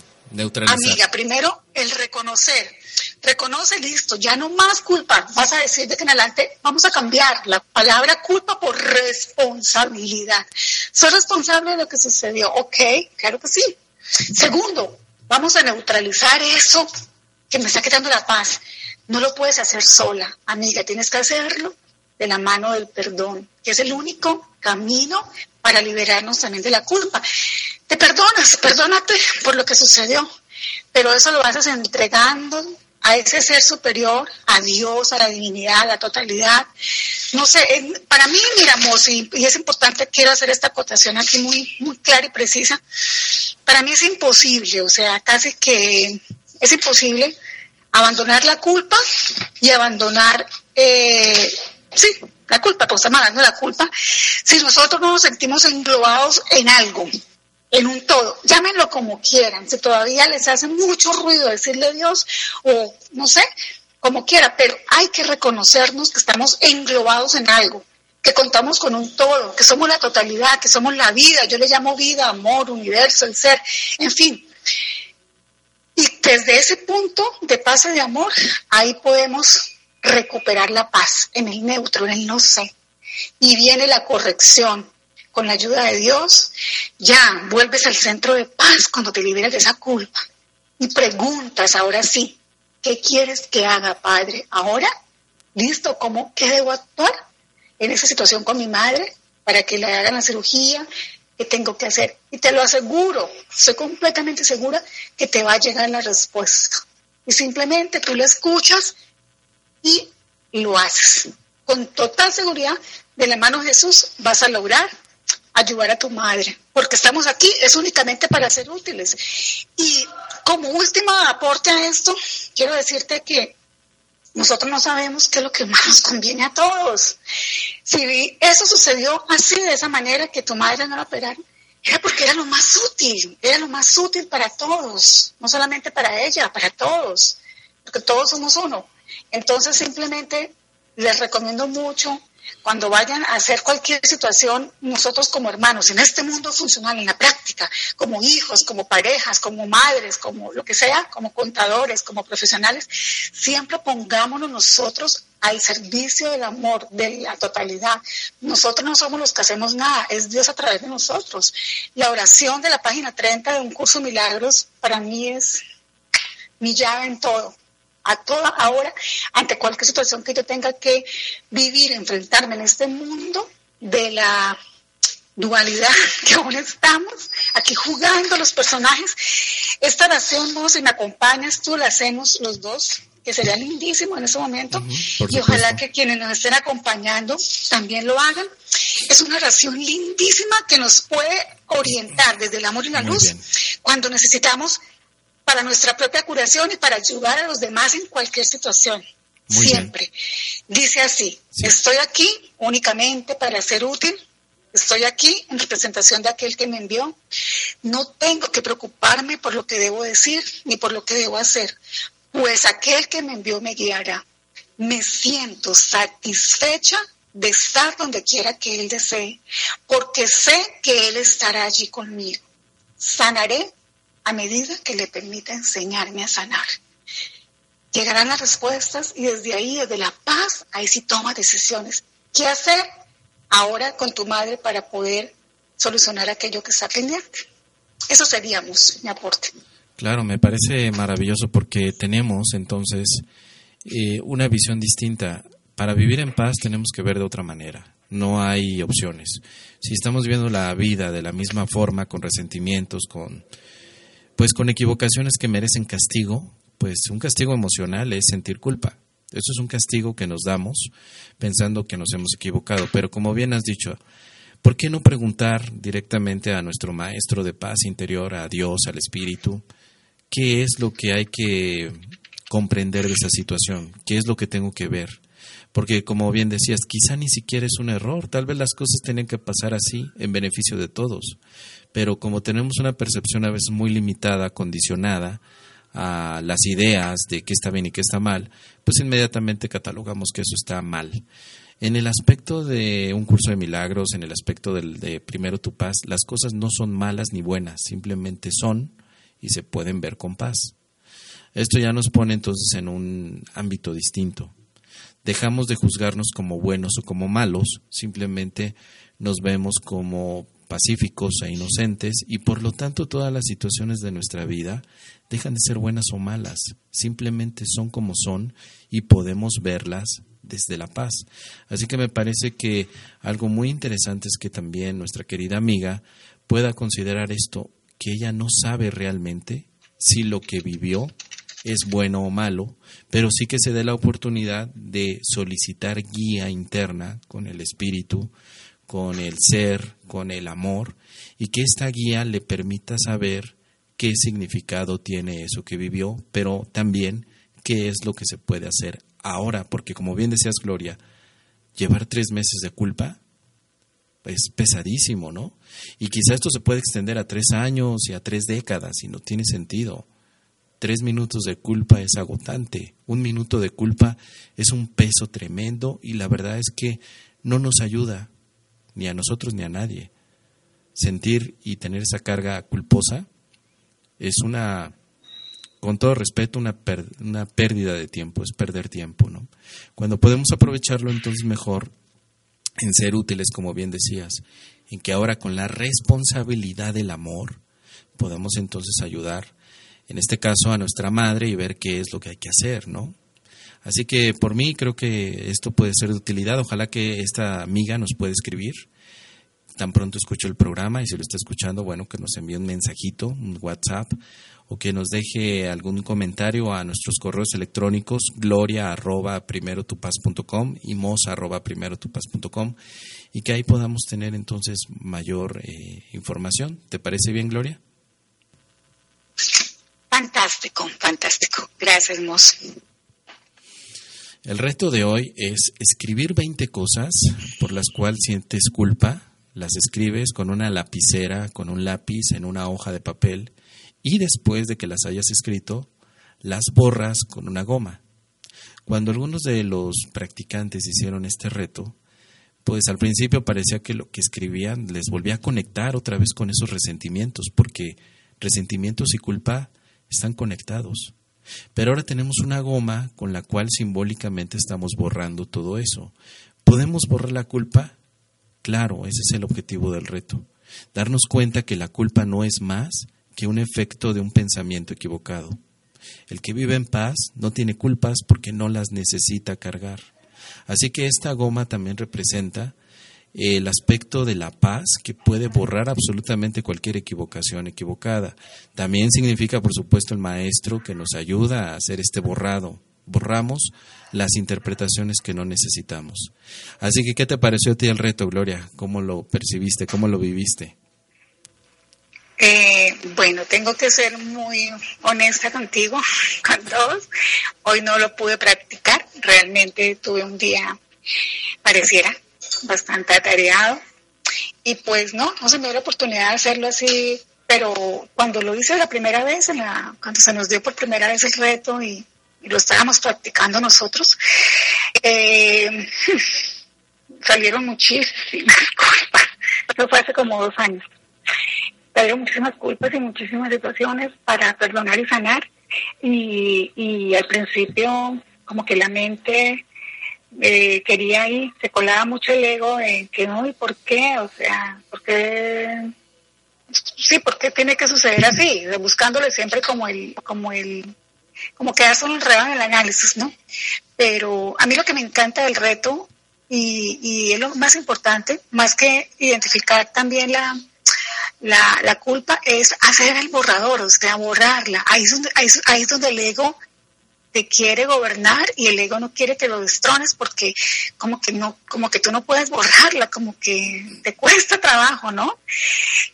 Amiga, primero el reconocer. Reconoce, listo, ya no más culpa. Vas a decir de que en adelante vamos a cambiar la palabra culpa por responsabilidad. Soy responsable de lo que sucedió. Ok, claro que sí. Segundo, vamos a neutralizar eso que me está quitando la paz. No lo puedes hacer sola, amiga, tienes que hacerlo de la mano del perdón, que es el único camino para liberarnos también de la culpa. Te perdonas, perdónate por lo que sucedió, pero eso lo haces entregando a ese ser superior, a Dios, a la divinidad, a la totalidad. No sé, para mí, mira, Mosi, y es importante, quiero hacer esta acotación aquí muy, muy clara y precisa. Para mí es imposible, o sea, casi que es imposible abandonar la culpa y abandonar, eh, sí, la culpa, pues estamos hablando de la culpa, si nosotros no nos sentimos englobados en algo, en un todo, llámenlo como quieran, si todavía les hace mucho ruido decirle Dios o no sé, como quiera, pero hay que reconocernos que estamos englobados en algo, que contamos con un todo, que somos la totalidad, que somos la vida, yo le llamo vida, amor, universo, el ser, en fin. Y desde ese punto de paz y de amor, ahí podemos recuperar la paz en el neutro, en el no sé. Y viene la corrección. Con la ayuda de Dios, ya vuelves al centro de paz cuando te liberas de esa culpa. Y preguntas, ahora sí, ¿qué quieres que haga, Padre? Ahora, listo, ¿cómo, qué debo actuar en esa situación con mi madre para que le hagan la cirugía? ¿Qué tengo que hacer? Y te lo aseguro, soy completamente segura que te va a llegar la respuesta. Y simplemente tú la escuchas y lo haces. Con total seguridad, de la mano de Jesús vas a lograr ayudar a tu madre, porque estamos aquí es únicamente para ser útiles. Y como último aporte a esto, quiero decirte que nosotros no sabemos qué es lo que más nos conviene a todos. Si eso sucedió así, de esa manera, que tu madre no la operaron, era porque era lo más útil, era lo más útil para todos, no solamente para ella, para todos, porque todos somos uno. Entonces simplemente les recomiendo mucho cuando vayan a hacer cualquier situación, nosotros como hermanos, en este mundo funcional, en la práctica, como hijos, como parejas, como madres, como lo que sea, como contadores, como profesionales, siempre pongámonos nosotros al servicio del amor, de la totalidad. Nosotros no somos los que hacemos nada, es Dios a través de nosotros. La oración de la página 30 de un curso de milagros para mí es mi llave en todo a toda ahora, ante cualquier situación que yo tenga que vivir, enfrentarme en este mundo de la dualidad que aún estamos aquí jugando los personajes. Esta oración, vos, si me acompañas, tú la hacemos los dos, que sería lindísimo en ese momento, y ojalá que quienes nos estén acompañando también lo hagan. Es una oración lindísima que nos puede orientar desde el amor y la Muy luz bien. cuando necesitamos para nuestra propia curación y para ayudar a los demás en cualquier situación. Muy Siempre. Dice así, Sí. estoy aquí únicamente para ser útil, estoy aquí en representación de aquel que me envió, no tengo que preocuparme por lo que debo decir ni por lo que debo hacer, pues aquel que me envió me guiará. Me siento satisfecha de estar donde quiera que Él desee, porque sé que Él estará allí conmigo. Sanaré a medida que le permita enseñarme a sanar. Llegarán las respuestas y desde ahí, desde la paz, ahí sí toma decisiones. ¿Qué hacer ahora con tu madre para poder solucionar aquello que está pendiente? Eso seríamos mi aporte. Claro, me parece maravilloso porque tenemos entonces eh, una visión distinta. Para vivir en paz tenemos que ver de otra manera. No hay opciones. Si estamos viendo la vida de la misma forma, con resentimientos, con pues con equivocaciones que merecen castigo, pues un castigo emocional es sentir culpa. Eso es un castigo que nos damos pensando que nos hemos equivocado. Pero como bien has dicho, ¿por qué no preguntar directamente a nuestro maestro de paz interior, a Dios, al Espíritu, qué es lo que hay que comprender de esa situación? ¿Qué es lo que tengo que ver? Porque como bien decías, quizá ni siquiera es un error, tal vez las cosas tienen que pasar así en beneficio de todos. Pero como tenemos una percepción a veces muy limitada, condicionada a las ideas de qué está bien y qué está mal, pues inmediatamente catalogamos que eso está mal. En el aspecto de un curso de milagros, en el aspecto del, de primero tu paz, las cosas no son malas ni buenas, simplemente son y se pueden ver con paz. Esto ya nos pone entonces en un ámbito distinto. Dejamos de juzgarnos como buenos o como malos, simplemente nos vemos como pacíficos e inocentes y por lo tanto todas las situaciones de nuestra vida dejan de ser buenas o malas, simplemente son como son y podemos verlas desde la paz. Así que me parece que algo muy interesante es que también nuestra querida amiga pueda considerar esto, que ella no sabe realmente si lo que vivió es bueno o malo, pero sí que se dé la oportunidad de solicitar guía interna con el espíritu, con el ser, con el amor, y que esta guía le permita saber qué significado tiene eso que vivió, pero también qué es lo que se puede hacer ahora, porque como bien decías, Gloria, llevar tres meses de culpa es pesadísimo, ¿no? Y quizá esto se puede extender a tres años y a tres décadas y no tiene sentido. Tres minutos de culpa es agotante. Un minuto de culpa es un peso tremendo y la verdad es que no nos ayuda ni a nosotros ni a nadie. Sentir y tener esa carga culposa es una, con todo respeto, una, una pérdida de tiempo, es perder tiempo. ¿no? Cuando podemos aprovecharlo, entonces mejor en ser útiles, como bien decías, en que ahora con la responsabilidad del amor podamos entonces ayudar, en este caso a nuestra madre y ver qué es lo que hay que hacer, ¿no? Así que por mí creo que esto puede ser de utilidad. Ojalá que esta amiga nos pueda escribir. Tan pronto escucho el programa y si lo está escuchando, bueno, que nos envíe un mensajito, un WhatsApp o que nos deje algún comentario a nuestros correos electrónicos gloria arroba primerotupaz.com y mos arroba primerotupaz.com y que ahí podamos tener entonces mayor eh, información. ¿Te parece bien, Gloria? Fantástico, fantástico. Gracias, Mos. El reto de hoy es escribir 20 cosas por las cuales sientes culpa, las escribes con una lapicera, con un lápiz en una hoja de papel y después de que las hayas escrito, las borras con una goma. Cuando algunos de los practicantes hicieron este reto, pues al principio parecía que lo que escribían les volvía a conectar otra vez con esos resentimientos, porque resentimientos y culpa están conectados. Pero ahora tenemos una goma con la cual simbólicamente estamos borrando todo eso. ¿Podemos borrar la culpa? Claro, ese es el objetivo del reto. Darnos cuenta que la culpa no es más que un efecto de un pensamiento equivocado. El que vive en paz no tiene culpas porque no las necesita cargar. Así que esta goma también representa el aspecto de la paz que puede borrar absolutamente cualquier equivocación equivocada. También significa, por supuesto, el maestro que nos ayuda a hacer este borrado. Borramos las interpretaciones que no necesitamos. Así que, ¿qué te pareció a ti el reto, Gloria? ¿Cómo lo percibiste? ¿Cómo lo viviste? Eh, bueno, tengo que ser muy honesta contigo, con todos. Hoy no lo pude practicar. Realmente tuve un día, pareciera, bastante atareado. Y pues no, no se me dio la oportunidad de hacerlo así, pero cuando lo hice la primera vez, la, cuando se nos dio por primera vez el reto y, lo estábamos practicando nosotros, eh, salieron muchísimas culpas. Eso fue hace como dos años. Salieron muchísimas culpas y muchísimas situaciones para perdonar y sanar. Y, y al principio, como que la mente eh, quería ir, se colaba mucho el ego en que no, ¿y por qué? O sea, ¿por qué? Sí, ¿por qué tiene que suceder así? Buscándole siempre como el, como el, como que hace un enredo en el análisis, ¿no? Pero a mí lo que me encanta del reto y, y es lo más importante, más que identificar también la, la, la culpa, es hacer el borrador, o sea, borrarla. Ahí es donde, ahí, ahí es donde el ego te quiere gobernar y el ego no quiere que lo destrones porque como que no, como que tú no puedes borrarla, como que te cuesta trabajo, ¿no?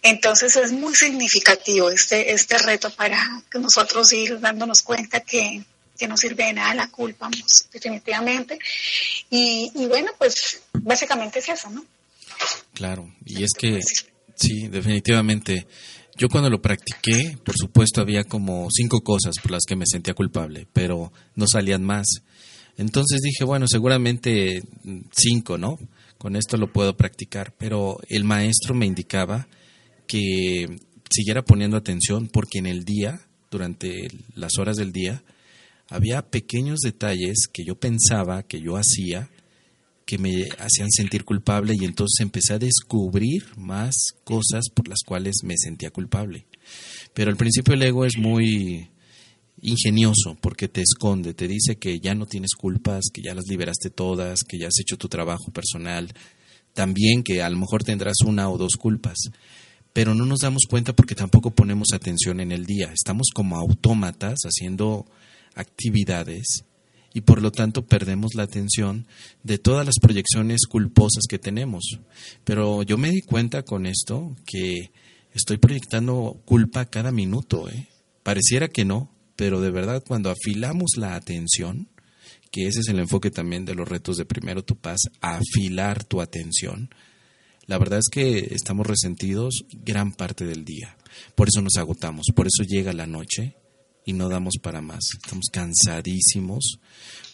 Entonces es muy significativo este, este reto para que nosotros ir dándonos cuenta que, que no sirve de nada la culpa, definitivamente. Y, y bueno, pues básicamente es eso, ¿no? Claro, y es que sí, definitivamente Yo cuando lo practiqué, por supuesto, había como cinco cosas por las que me sentía culpable, pero no salían más. Entonces dije, bueno, seguramente cinco, ¿no? Con esto lo puedo practicar, pero el maestro me indicaba que siguiera poniendo atención porque en el día, durante las horas del día, había pequeños detalles que yo pensaba, que yo hacía, que me hacían sentir culpable y entonces empecé a descubrir más cosas por las cuales me sentía culpable. Pero al principio el ego es muy ingenioso porque te esconde, te dice que ya no tienes culpas, que ya las liberaste todas, que ya has hecho tu trabajo personal, también que a lo mejor tendrás una o dos culpas, pero no nos damos cuenta porque tampoco ponemos atención en el día, estamos como autómatas haciendo actividades y por lo tanto perdemos la atención de todas las proyecciones culposas que tenemos. Pero yo me di cuenta con esto que estoy proyectando culpa cada minuto. ¿eh? Pareciera que no, pero de verdad cuando afilamos la atención, que ese es el enfoque también de los retos de Primero Tu Paz, afilar tu atención, la verdad es que estamos resentidos gran parte del día. Por eso nos agotamos, por eso llega la noche y no damos para más. Estamos cansadísimos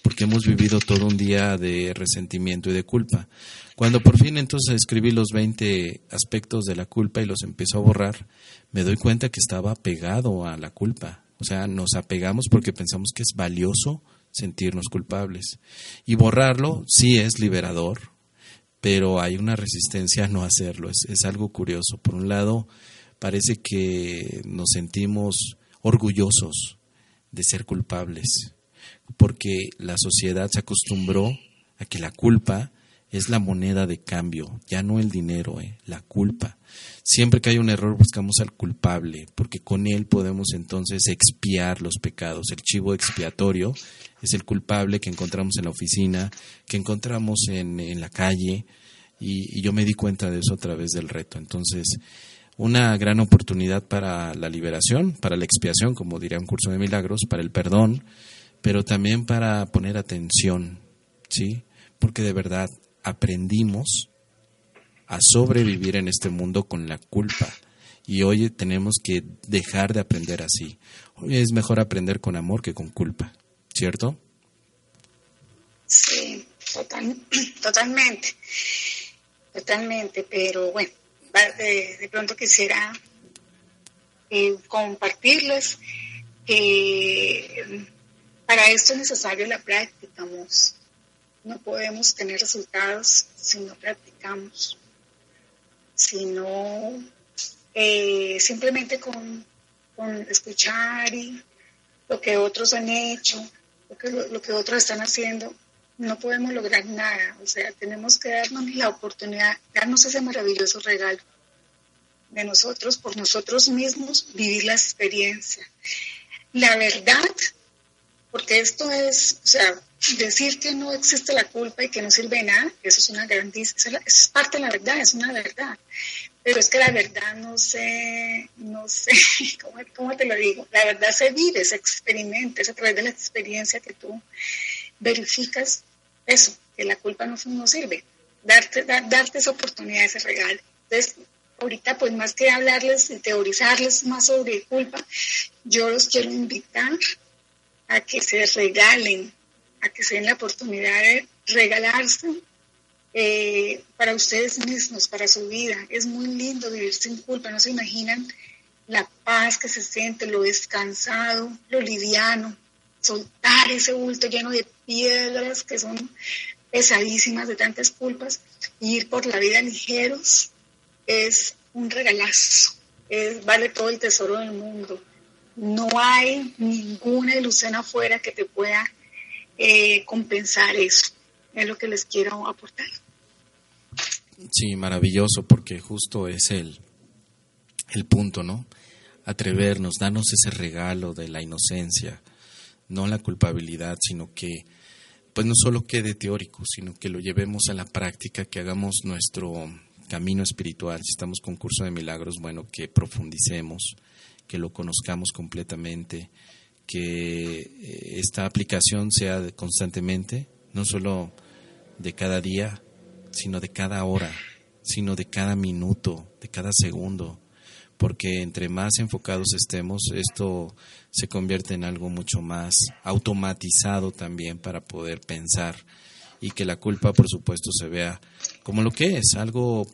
porque hemos vivido todo un día de resentimiento y de culpa. Cuando por fin entonces escribí los 20 aspectos de la culpa y los empezó a borrar, me doy cuenta que estaba apegado a la culpa. O sea, nos apegamos porque pensamos que es valioso sentirnos culpables. Y borrarlo sí es liberador, pero hay una resistencia a no hacerlo. Es, es algo curioso. Por un lado, parece que nos sentimos orgullosos de ser culpables, porque la sociedad se acostumbró a que la culpa es la moneda de cambio, ya no el dinero, eh, la culpa. Siempre que hay un error buscamos al culpable, porque con él podemos entonces expiar los pecados. El chivo expiatorio es el culpable que encontramos en la oficina, que encontramos en, en la calle, y, y yo me di cuenta de eso a través del reto. Entonces, una gran oportunidad para la liberación, para la expiación, como diría un curso de milagros, para el perdón, pero también para poner atención, ¿sí? Porque de verdad aprendimos a sobrevivir en este mundo con la culpa. Y hoy tenemos que dejar de aprender así. Hoy es mejor aprender con amor que con culpa, ¿cierto? Sí, totalmente. Totalmente, pero bueno de, pronto quisiera eh, compartirles que para esto es necesario la práctica, No podemos tener resultados si no practicamos, sino eh, simplemente con, escuchar y lo que otros han hecho, lo que, lo que otros están haciendo, no podemos lograr nada. O sea, tenemos que darnos la oportunidad, darnos ese maravilloso regalo de nosotros, por nosotros mismos, vivir la experiencia. La verdad, porque esto es, o sea, decir que no existe la culpa y que no sirve nada, eso es una grandísima, es parte de la verdad, es una verdad. Pero es que la verdad no sé, no sé, ¿cómo, cómo te lo digo? La verdad se vive, se experimenta, es a través de la experiencia que tú verificas eso, que la culpa no, no sirve, darte, darte esa oportunidad, ese regalo. Entonces, ahorita pues más que hablarles y teorizarles más sobre culpa, yo los quiero invitar a que se regalen, a que se den la oportunidad de regalarse eh, para ustedes mismos, para su vida. Es muy lindo vivir sin culpa, no se imaginan la paz que se siente, lo descansado, lo liviano, soltar ese bulto lleno de piedras que son pesadísimas de tantas culpas, ir por la vida ligeros es un regalazo, vale todo el tesoro del mundo. No hay ninguna ilusión afuera que te pueda eh, compensar eso. Es lo que les quiero aportar. Sí, maravilloso, porque justo es el, el punto, ¿no? Atrevernos, darnos ese regalo de la inocencia, no la culpabilidad, sino que pues no solo quede teórico, sino que lo llevemos a la práctica, que hagamos nuestro camino espiritual, si estamos con curso de milagros, bueno, que profundicemos, que lo conozcamos completamente, que eh, esta aplicación sea constantemente, no solo de cada día, sino de cada hora, sino de cada minuto, de cada segundo, porque entre más enfocados estemos, esto se convierte en algo mucho más automatizado también para poder pensar y que la culpa, por supuesto, se vea como lo que es, algo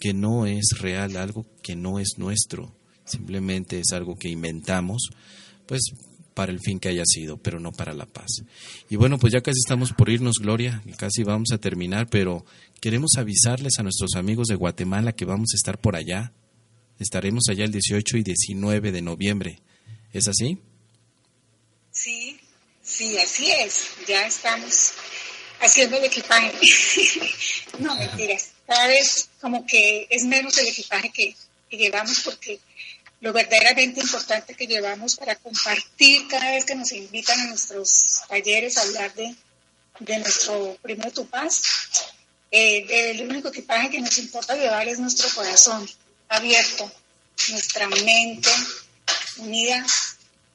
que no es real, algo que no es nuestro, simplemente es algo que inventamos, pues para el fin que haya sido, pero no para la paz. Y bueno, pues ya casi estamos por irnos, Gloria, casi vamos a terminar, pero queremos avisarles a nuestros amigos de Guatemala que vamos a estar por allá. Estaremos allá el 18 y 19 de noviembre. ¿Es así? Sí, sí, así es. Ya estamos haciendo el equipaje. no, mentiras. Cada vez como que es menos el equipaje que llevamos porque lo verdaderamente importante que llevamos para compartir cada vez que nos invitan a nuestros talleres a hablar de, de nuestro primer Tupaz. Eh, el único equipaje que nos importa llevar es nuestro corazón abierto, nuestra mente unida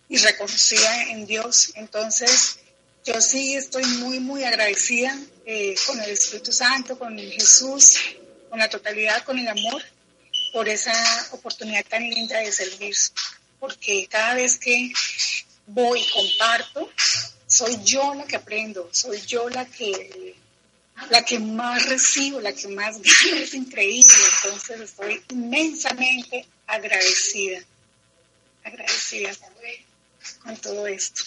y reconocida en Dios. Entonces, yo sí estoy muy, muy agradecida eh, con el Espíritu Santo, con Jesús, con la totalidad, con el amor por esa oportunidad tan linda de servir, porque cada vez que voy y comparto, soy yo la que aprendo, soy yo la que la que más recibo, la que más gano, es increíble, entonces estoy inmensamente agradecida, agradecida con todo esto.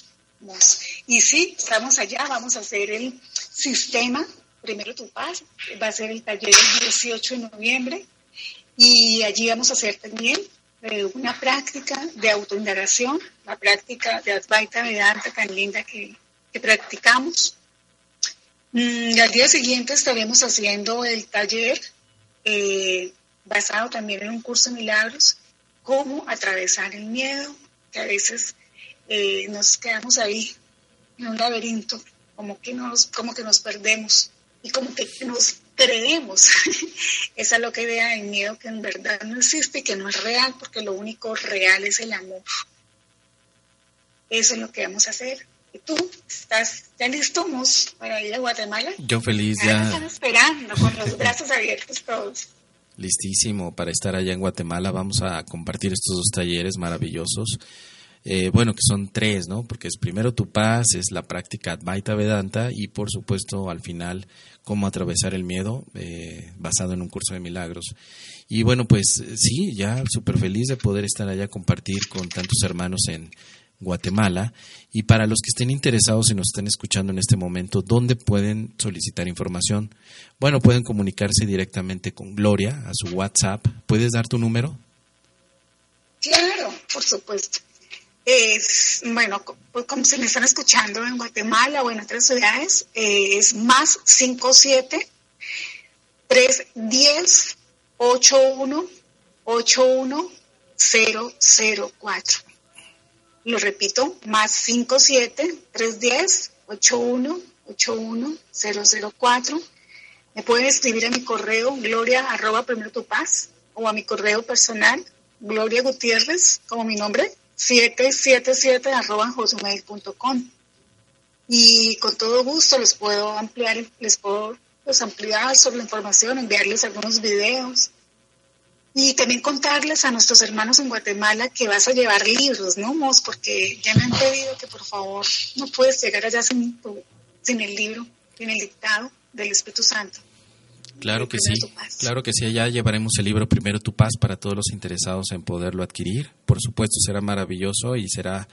Y sí, estamos allá, vamos a hacer el sistema, primero tu paz, va a ser el taller el 18 de noviembre, y allí vamos a hacer también eh, una práctica de autoindagación, la práctica de Advaita Vedanta tan linda que, que practicamos. Mm, al día siguiente estaremos haciendo el taller eh, basado también en un curso de milagros, cómo atravesar el miedo, que a veces eh, nos quedamos ahí en un laberinto, como que nos, como que nos perdemos y como que nos creemos. Esa es lo que idea el miedo que en verdad no existe y que no es real, porque lo único real es el amor. Eso es lo que vamos a hacer. ¿Y tú estás ya listo, para ir a Guatemala? Yo feliz ya. están esperando con los brazos abiertos todos. Listísimo para estar allá en Guatemala. Vamos a compartir estos dos talleres maravillosos. Eh, bueno, que son tres, ¿no? Porque es primero tu paz, es la práctica Advaita Vedanta y por supuesto al final cómo atravesar el miedo eh, basado en un curso de milagros. Y bueno, pues sí, ya súper feliz de poder estar allá, compartir con tantos hermanos en Guatemala. Y para los que estén interesados y nos estén escuchando en este momento, ¿dónde pueden solicitar información? Bueno, pueden comunicarse directamente con Gloria a su WhatsApp. ¿Puedes dar tu número? Claro, por supuesto es, bueno, pues como se me están escuchando en Guatemala o en otras ciudades, es más 57 310 81 81 004. Lo repito, más 57 310 81 81 004. Me pueden escribir a mi correo gloria arroba primero tu paz o a mi correo personal gloria gutiérrez como mi nombre 777 arroba com y con todo gusto les puedo ampliar, les puedo pues, ampliar sobre la información, enviarles algunos videos y también contarles a nuestros hermanos en Guatemala que vas a llevar libros, ¿no, Mos? Porque ya me han pedido que por favor no puedes llegar allá sin, sin el libro, sin el dictado del Espíritu Santo. Claro que sí, claro que sí, allá llevaremos el libro Primero tu paz para todos los interesados en poderlo adquirir. Por supuesto será maravilloso y será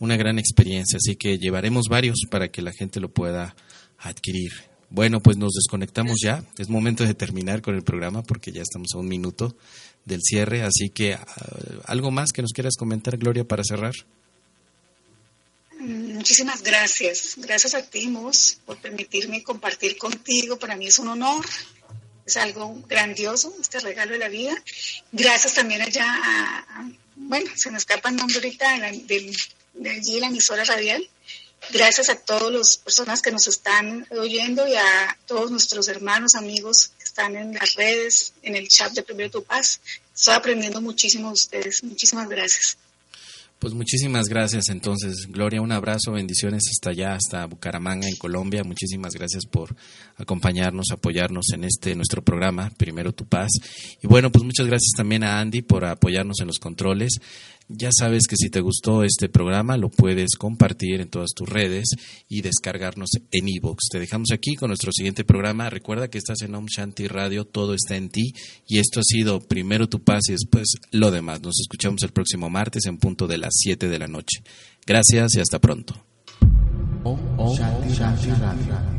una gran experiencia, así que llevaremos varios para que la gente lo pueda adquirir. Bueno, pues nos desconectamos ya, es momento de terminar con el programa porque ya estamos a un minuto del cierre, así que ah, algo más que nos quieras comentar, Gloria, para cerrar. Muchísimas gracias. Gracias a ti, Mos, por permitirme compartir contigo. Para mí es un honor es algo grandioso, este regalo de la vida. Gracias también allá a, bueno, se me escapa el nombre ahorita de, de, allí, la emisora radial. Gracias a todas las personas que nos están oyendo y a todos nuestros hermanos, amigos que están en las redes, en el chat de Primero Tu Paz. Estoy aprendiendo muchísimo de ustedes. Muchísimas gracias. Pues muchísimas gracias entonces, Gloria, un abrazo, bendiciones hasta allá, hasta Bucaramanga, en Colombia. Muchísimas gracias por acompañarnos, apoyarnos en este nuestro programa, Primero Tu Paz. Y bueno, pues muchas gracias también a Andy por apoyarnos en los controles. Ya sabes que si te gustó este programa lo puedes compartir en todas tus redes y descargarnos en iVoox. Te dejamos aquí con nuestro siguiente programa. Recuerda que estás en Om Shanti Radio, todo está en ti y esto ha sido primero tu paz y después lo demás. Nos escuchamos el próximo martes en punto de las 7 de la noche. Gracias y hasta pronto. Om, Shanti Radio.